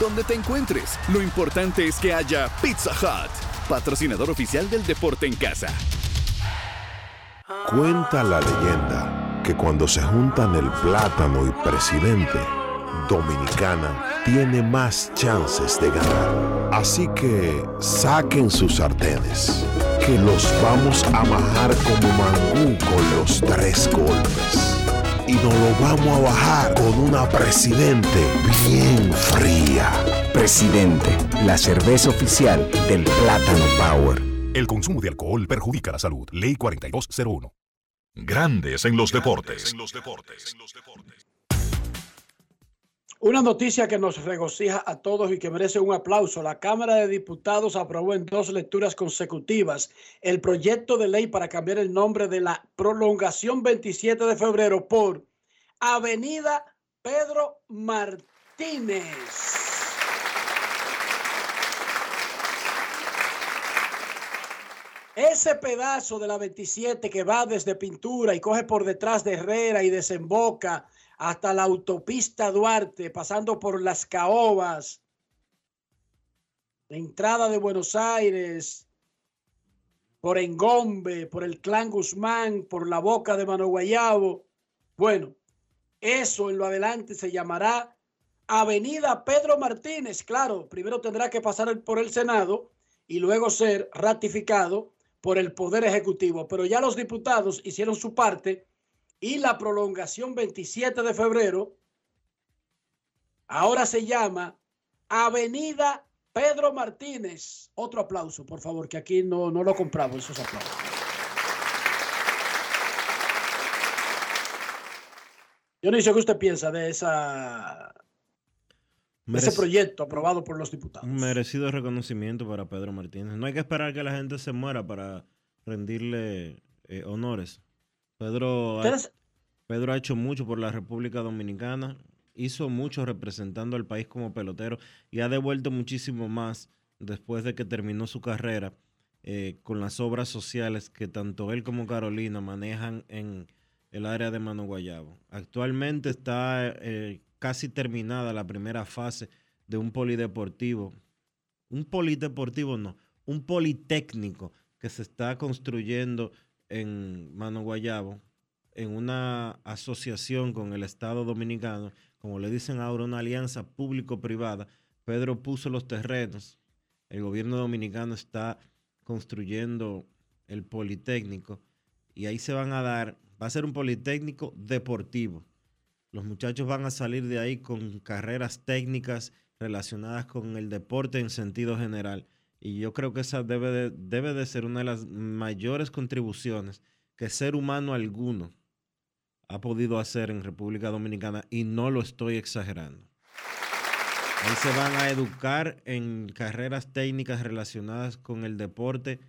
Donde te encuentres, lo importante es que haya Pizza Hut, patrocinador oficial del deporte en casa. Cuenta la leyenda que cuando se juntan el plátano y presidente, Dominicana tiene más chances de ganar. Así que saquen sus sartenes, que los vamos a majar como mangú con los tres golpes y nos lo vamos a bajar con una presidente bien fría. Presidente, la cerveza oficial del Plátano Power. El consumo de alcohol perjudica la salud. Ley 4201. Grandes en los deportes. Una noticia que nos regocija a todos y que merece un aplauso. La Cámara de Diputados aprobó en dos lecturas consecutivas el proyecto de ley para cambiar el nombre de la prolongación 27 de febrero por Avenida Pedro Martínez. Ese pedazo de la 27 que va desde Pintura y coge por detrás de Herrera y desemboca hasta la autopista Duarte, pasando por las Caobas, la entrada de Buenos Aires, por Engombe, por el Clan Guzmán, por la boca de Mano Guayabo. Bueno, eso en lo adelante se llamará Avenida Pedro Martínez. Claro, primero tendrá que pasar por el Senado y luego ser ratificado por el Poder Ejecutivo. Pero ya los diputados hicieron su parte y la prolongación 27 de febrero ahora se llama Avenida Pedro Martínez. Otro aplauso, por favor, que aquí no, no lo compramos esos aplausos. Yo no sé qué usted piensa de esa ese proyecto aprobado por los diputados. Un merecido reconocimiento para Pedro Martínez. No hay que esperar que la gente se muera para rendirle eh, honores. Pedro ha, Pedro ha hecho mucho por la República Dominicana, hizo mucho representando al país como pelotero y ha devuelto muchísimo más después de que terminó su carrera eh, con las obras sociales que tanto él como Carolina manejan en el área de Mano Guayabo. Actualmente está eh, casi terminada la primera fase de un polideportivo. Un polideportivo no, un politécnico que se está construyendo en Mano Guayabo, en una asociación con el Estado Dominicano, como le dicen ahora, una alianza público-privada. Pedro puso los terrenos, el gobierno dominicano está construyendo el Politécnico y ahí se van a dar, va a ser un Politécnico deportivo. Los muchachos van a salir de ahí con carreras técnicas relacionadas con el deporte en sentido general. Y yo creo que esa debe de, debe de ser una de las mayores contribuciones que ser humano alguno ha podido hacer en República Dominicana y no lo estoy exagerando. Ahí se van a educar en carreras técnicas relacionadas con el deporte,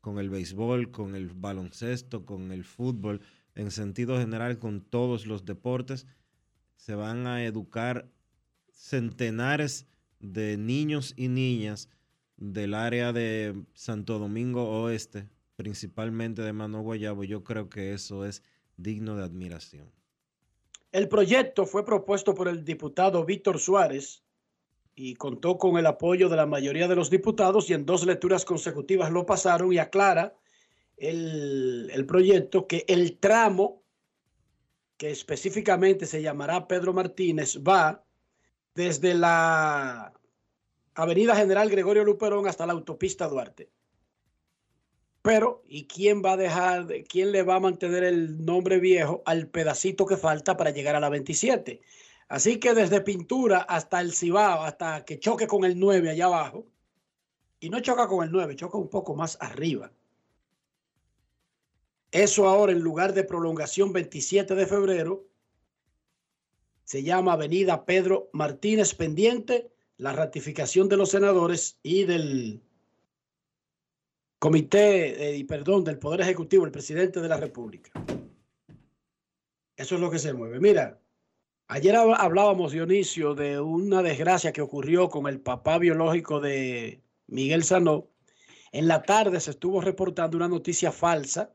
con el béisbol, con el baloncesto, con el fútbol, en sentido general con todos los deportes. Se van a educar centenares de niños y niñas del área de Santo Domingo Oeste, principalmente de Mano Guayabo. Yo creo que eso es digno de admiración. El proyecto fue propuesto por el diputado Víctor Suárez y contó con el apoyo de la mayoría de los diputados y en dos lecturas consecutivas lo pasaron y aclara el, el proyecto que el tramo que específicamente se llamará Pedro Martínez va desde la Avenida General Gregorio Luperón hasta la autopista Duarte. Pero, ¿y quién va a dejar, quién le va a mantener el nombre viejo al pedacito que falta para llegar a la 27? Así que desde Pintura hasta el Cibao, hasta que choque con el 9 allá abajo, y no choca con el 9, choca un poco más arriba. Eso ahora en lugar de prolongación 27 de febrero, se llama Avenida Pedro Martínez pendiente la ratificación de los senadores y del comité, eh, perdón, del Poder Ejecutivo, el presidente de la República. Eso es lo que se mueve. Mira, ayer hablábamos, Dionisio, de una desgracia que ocurrió con el papá biológico de Miguel Sanó. En la tarde se estuvo reportando una noticia falsa,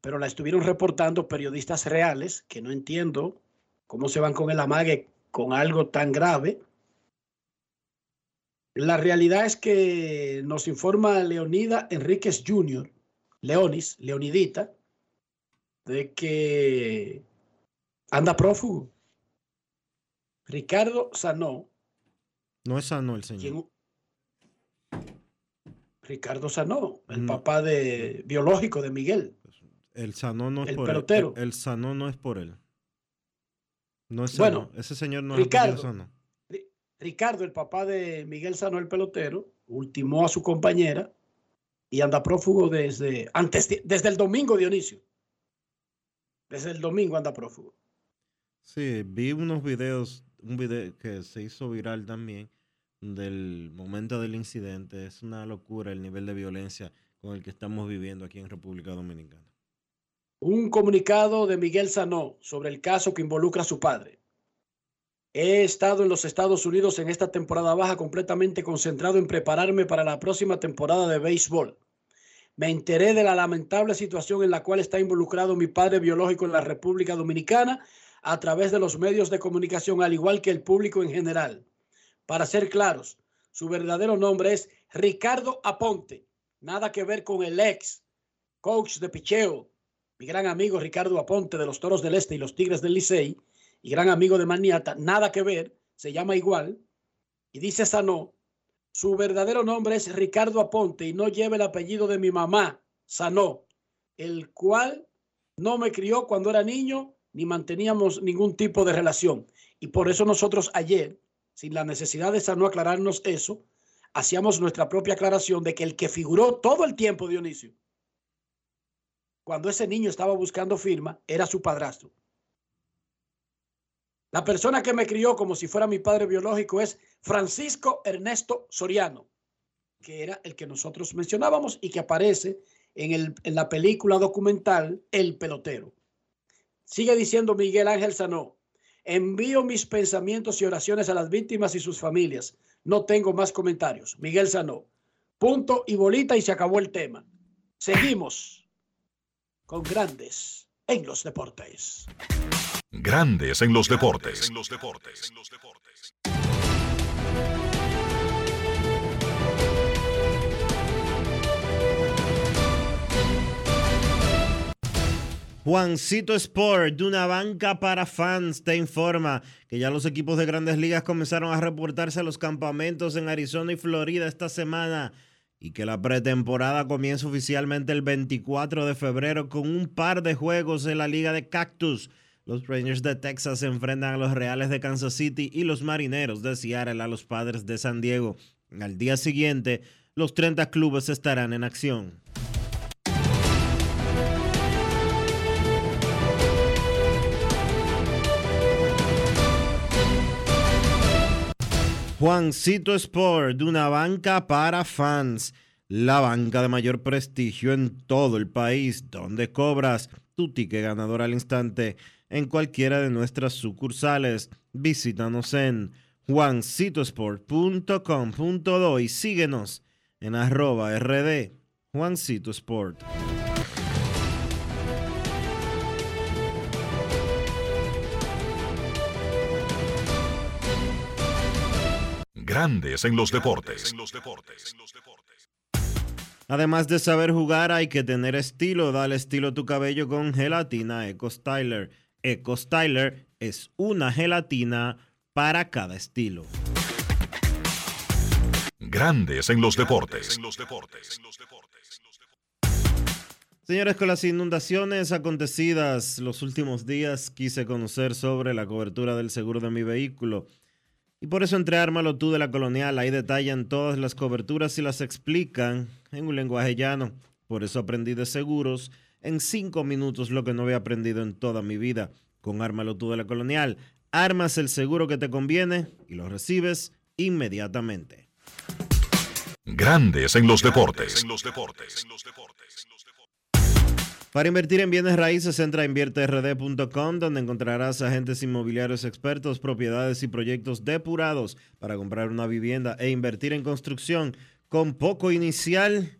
pero la estuvieron reportando periodistas reales, que no entiendo cómo se van con el amague con algo tan grave. La realidad es que nos informa Leonida Enríquez Jr., Leonis, Leonidita, de que anda prófugo. Ricardo Sanó. No es Sanó el señor. Ricardo Sanó, el papá de biológico de Miguel. El Sanó no es el por pelotero. él. El, Sanó no es por él. No es Bueno, Sanó. Ese señor no Ricardo. es Sanó. Ricardo, el papá de Miguel Sanó, el pelotero, ultimó a su compañera y anda prófugo desde antes de- desde el domingo, Dionisio. Desde el domingo anda prófugo. Sí, vi unos videos, un video que se hizo viral también del momento del incidente. Es una locura el nivel de violencia con el que estamos viviendo aquí en República Dominicana. Un comunicado de Miguel Sanó sobre el caso que involucra a su padre. He estado en los Estados Unidos en esta temporada baja completamente concentrado en prepararme para la próxima temporada de béisbol. Me enteré de la lamentable situación en la cual está involucrado mi padre biológico en la República Dominicana a través de los medios de comunicación, al igual que el público en general. Para ser claros, su verdadero nombre es Ricardo Aponte. Nada que ver con el ex coach de picheo, mi gran amigo Ricardo Aponte de los Toros del Este y los Tigres del Licey, y gran amigo de Maniata, nada que ver, se llama igual, y dice Sanó, su verdadero nombre es Ricardo Aponte y no lleva el apellido de mi mamá, Sanó, el cual no me crió cuando era niño ni manteníamos ningún tipo de relación. Y por eso nosotros ayer, sin la necesidad de Sanó aclararnos eso, hacíamos nuestra propia aclaración de que el que figuró todo el tiempo, Dionisio, cuando ese niño estaba buscando firma, era su padrastro. La persona que me crió como si fuera mi padre biológico es Francisco Ernesto Soriano, que era el que nosotros mencionábamos y que aparece en, el- en la película documental El pelotero. Sigue diciendo Miguel Ángel Sanó, envío mis pensamientos y oraciones a las víctimas y sus familias. No tengo más comentarios. Miguel Sanó. Punto y bolita y se acabó el tema. Seguimos con grandes en los deportes. Grandes en los deportes. Juancito Sport, de una banca para fans, te informa que ya los equipos de grandes ligas comenzaron a reportarse a los campamentos en Arizona y Florida esta semana y que la pretemporada comienza oficialmente el 24 de febrero con un par de juegos en la Liga de Cactus los Rangers de Texas se enfrentan a los Reales de Kansas City y los Marineros de Seattle a los Padres de San Diego. Al día siguiente, los 30 clubes estarán en acción. Juancito Sport, de una banca para fans, la banca de mayor prestigio en todo el país, donde cobras tu ticket ganador al instante en cualquiera de nuestras sucursales. Visítanos en juancitosport.com.do y síguenos en arroba rd Juancito Sport. Grandes en los deportes. Además de saber jugar, hay que tener estilo. Dale estilo a tu cabello con gelatina Eco Styler. Eco Styler es una gelatina para cada estilo. Grandes en los deportes. Señores, con las inundaciones acontecidas los últimos días, quise conocer sobre la cobertura del seguro de mi vehículo. Y por eso entre Ármalo tú de la Colonial, ahí detallan todas las coberturas y las explican en un lenguaje llano. Por eso aprendí de seguros en cinco minutos lo que no había aprendido en toda mi vida. Con Ármalo tú de la Colonial, armas el seguro que te conviene y lo recibes inmediatamente. Grandes en los deportes. Para invertir en bienes raíces, entra a invierterd.com, donde encontrarás agentes inmobiliarios expertos, propiedades y proyectos depurados para comprar una vivienda e invertir en construcción con poco inicial.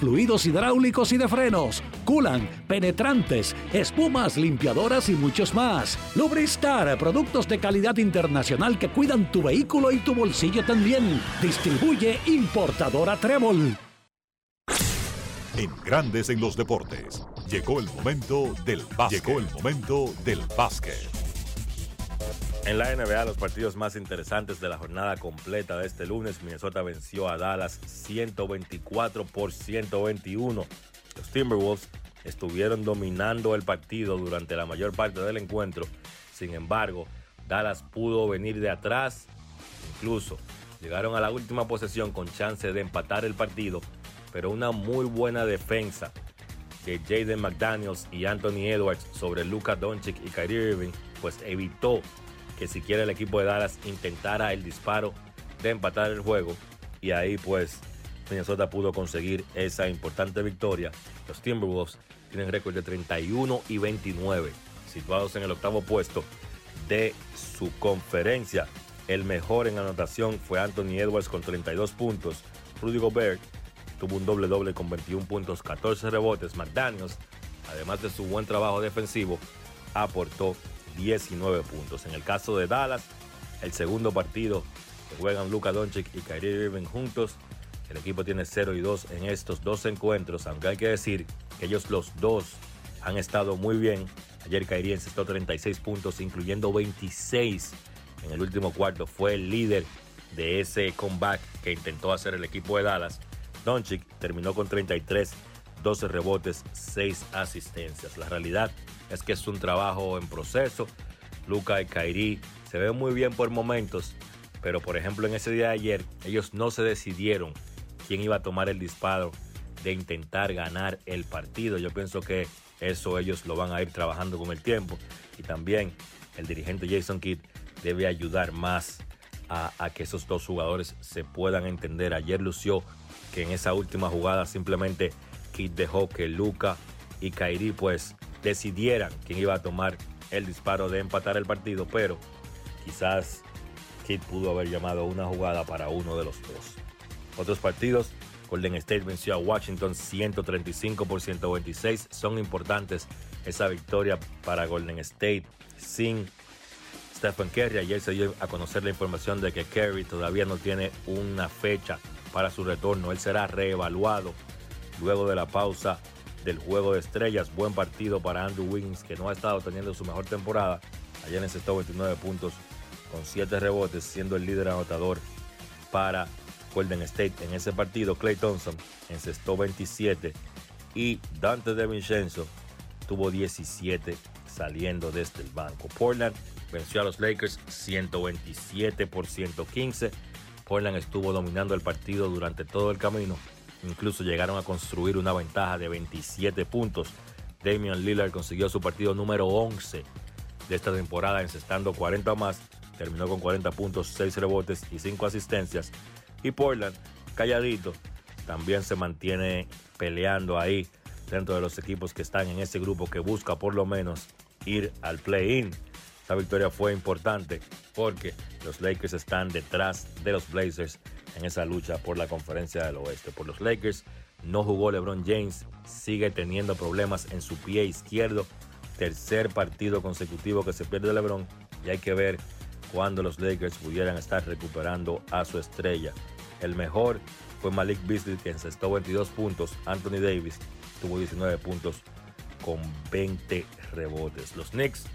fluidos hidráulicos y de frenos, culan, penetrantes, espumas, limpiadoras y muchos más. Lubristar, productos de calidad internacional que cuidan tu vehículo y tu bolsillo también. Distribuye importadora Trébol. En Grandes en los deportes, llegó el momento del básquet. Llegó el momento del básquet. En la NBA, los partidos más interesantes de la jornada completa de este lunes, Minnesota venció a Dallas 124 por 121. Los Timberwolves estuvieron dominando el partido durante la mayor parte del encuentro. Sin embargo, Dallas pudo venir de atrás. Incluso llegaron a la última posesión con chance de empatar el partido, pero una muy buena defensa de Jaden McDaniels y Anthony Edwards sobre Luka Doncic y Kyrie Irving, pues evitó que siquiera el equipo de Dallas intentara el disparo de empatar el juego y ahí pues Minnesota pudo conseguir esa importante victoria. Los Timberwolves tienen récord de 31 y 29, situados en el octavo puesto de su conferencia. El mejor en anotación fue Anthony Edwards con 32 puntos. Rudy Gobert tuvo un doble doble con 21 puntos, 14 rebotes. McDaniels, además de su buen trabajo defensivo, aportó 19 puntos. En el caso de Dallas, el segundo partido que juegan Luka Doncic y Kyrie Irving juntos, el equipo tiene 0 y 2 en estos dos encuentros, aunque hay que decir que ellos los dos han estado muy bien. Ayer Kyrie encestó 36 puntos, incluyendo 26 en el último cuarto. Fue el líder de ese comeback que intentó hacer el equipo de Dallas. Doncic terminó con 33, 12 rebotes, 6 asistencias. La realidad es que es un trabajo en proceso. Luca y Kyrie se ven muy bien por momentos, pero por ejemplo en ese día de ayer ellos no se decidieron quién iba a tomar el disparo de intentar ganar el partido. Yo pienso que eso ellos lo van a ir trabajando con el tiempo y también el dirigente Jason Kidd debe ayudar más a, a, que esos dos jugadores se puedan entender. Ayer lució que en esa última jugada simplemente Kidd dejó que Luca y Kyrie pues decidieran quién iba a tomar el disparo de empatar el partido, pero quizás Kidd pudo haber llamado una jugada para uno de los dos. Otros partidos, Golden State venció a Washington 135 por 126. Son importantes esa victoria para Golden State sin Stephen Curry. Ayer se dio a conocer la información de que Curry todavía no tiene una fecha para su retorno. Él será reevaluado luego de la pausa del juego de estrellas. Buen partido para Andrew Wiggins, que no ha estado teniendo su mejor temporada. Ayer necesitó 29 puntos con 7 rebotes, siendo el líder anotador para Golden State en ese partido. Clay Thompson encestó 27 y Dante De Vincenzo tuvo 17 saliendo desde el banco. Portland venció a los Lakers 127 por 115. Portland estuvo dominando el partido durante todo el camino. Incluso llegaron a construir una ventaja de 27 puntos. Damian Lillard consiguió su partido número 11 de esta temporada, encestando 40 más. Terminó con 40 puntos, 6 rebotes y 5 asistencias. Y Portland, calladito, también se mantiene peleando ahí dentro de los equipos que están en ese grupo que busca por lo menos ir al play-in. Esta victoria fue importante porque los Lakers están detrás de los Blazers en esa lucha por la conferencia del oeste. Por los Lakers no jugó LeBron James, sigue teniendo problemas en su pie izquierdo. Tercer partido consecutivo que se pierde LeBron y hay que ver cuándo los Lakers pudieran estar recuperando a su estrella. El mejor fue Malik Beasley que encestó 22 puntos. Anthony Davis tuvo 19 puntos con 20 rebotes. Los Knicks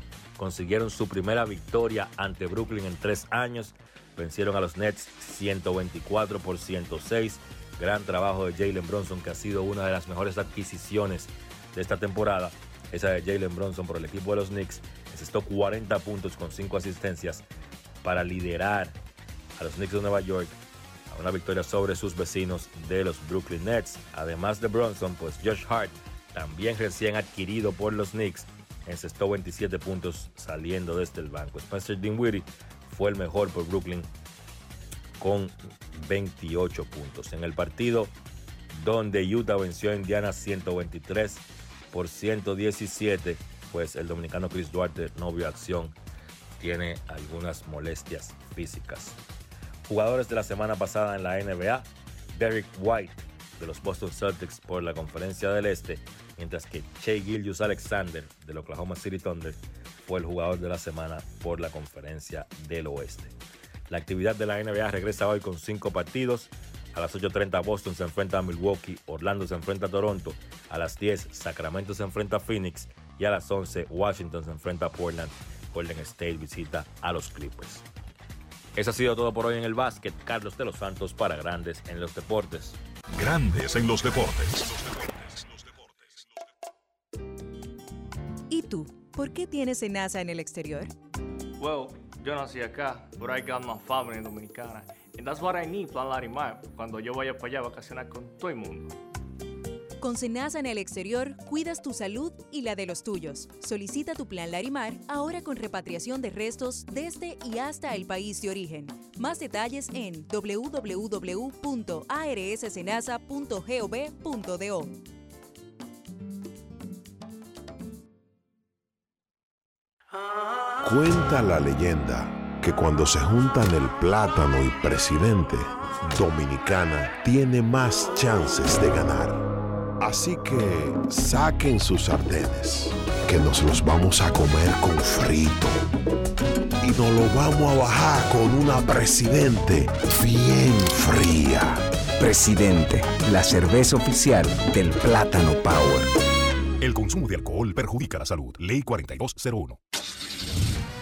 consiguieron su primera victoria ante Brooklyn en tres años. Vencieron a los Nets 124 por 106. Gran trabajo de Jalen Bronson, que ha sido una de las mejores adquisiciones de esta temporada. Esa de Jalen Bronson por el equipo de los Knicks. Necesitó 40 puntos con 5 asistencias para liderar a los Knicks de Nueva York a una victoria sobre sus vecinos de los Brooklyn Nets. Además de Bronson, pues Josh Hart, también recién adquirido por los Knicks, encestó 27 puntos saliendo desde el banco. Spencer Dinwiddie fue el mejor por Brooklyn con 28 puntos. En el partido donde Utah venció a Indiana 123 por 117, pues el dominicano Chris Duarte no vio acción, tiene algunas molestias físicas. Jugadores de la semana pasada en la NBA, Derek White de los Boston Celtics por la Conferencia del Este, mientras que Shea Gillius Alexander del Oklahoma City Thunder fue el jugador de la semana por la Conferencia del Oeste. La actividad de la NBA regresa hoy con cinco partidos. A las 8.30 Boston se enfrenta a Milwaukee, Orlando se enfrenta a Toronto, a las 10 Sacramento se enfrenta a Phoenix y a las 11 Washington se enfrenta a Portland. Golden State visita a los Clippers. Eso ha sido todo por hoy en el básquet. Carlos de los Santos para Grandes en los Deportes. Grandes en los Deportes. ¿Y tú? ¿Por qué tienes NASA en el exterior? Well, yo nací acá, but I got my family dominicana. And that's what I need, Plan Larimar, cuando yo vaya para allá a vacacionar con todo el mundo. Con Senasa en el exterior, cuidas tu salud y la de los tuyos. Solicita tu plan Larimar ahora con repatriación de restos desde y hasta el país de origen. Más detalles en www.arssenasa.gov.do. Cuenta la leyenda que cuando se juntan el plátano y presidente, Dominicana tiene más chances de ganar. Así que saquen sus sartenes, que nos los vamos a comer con frito. Y nos lo vamos a bajar con una presidente bien fría. Presidente, la cerveza oficial del Plátano Power. El consumo de alcohol perjudica la salud. Ley 4201.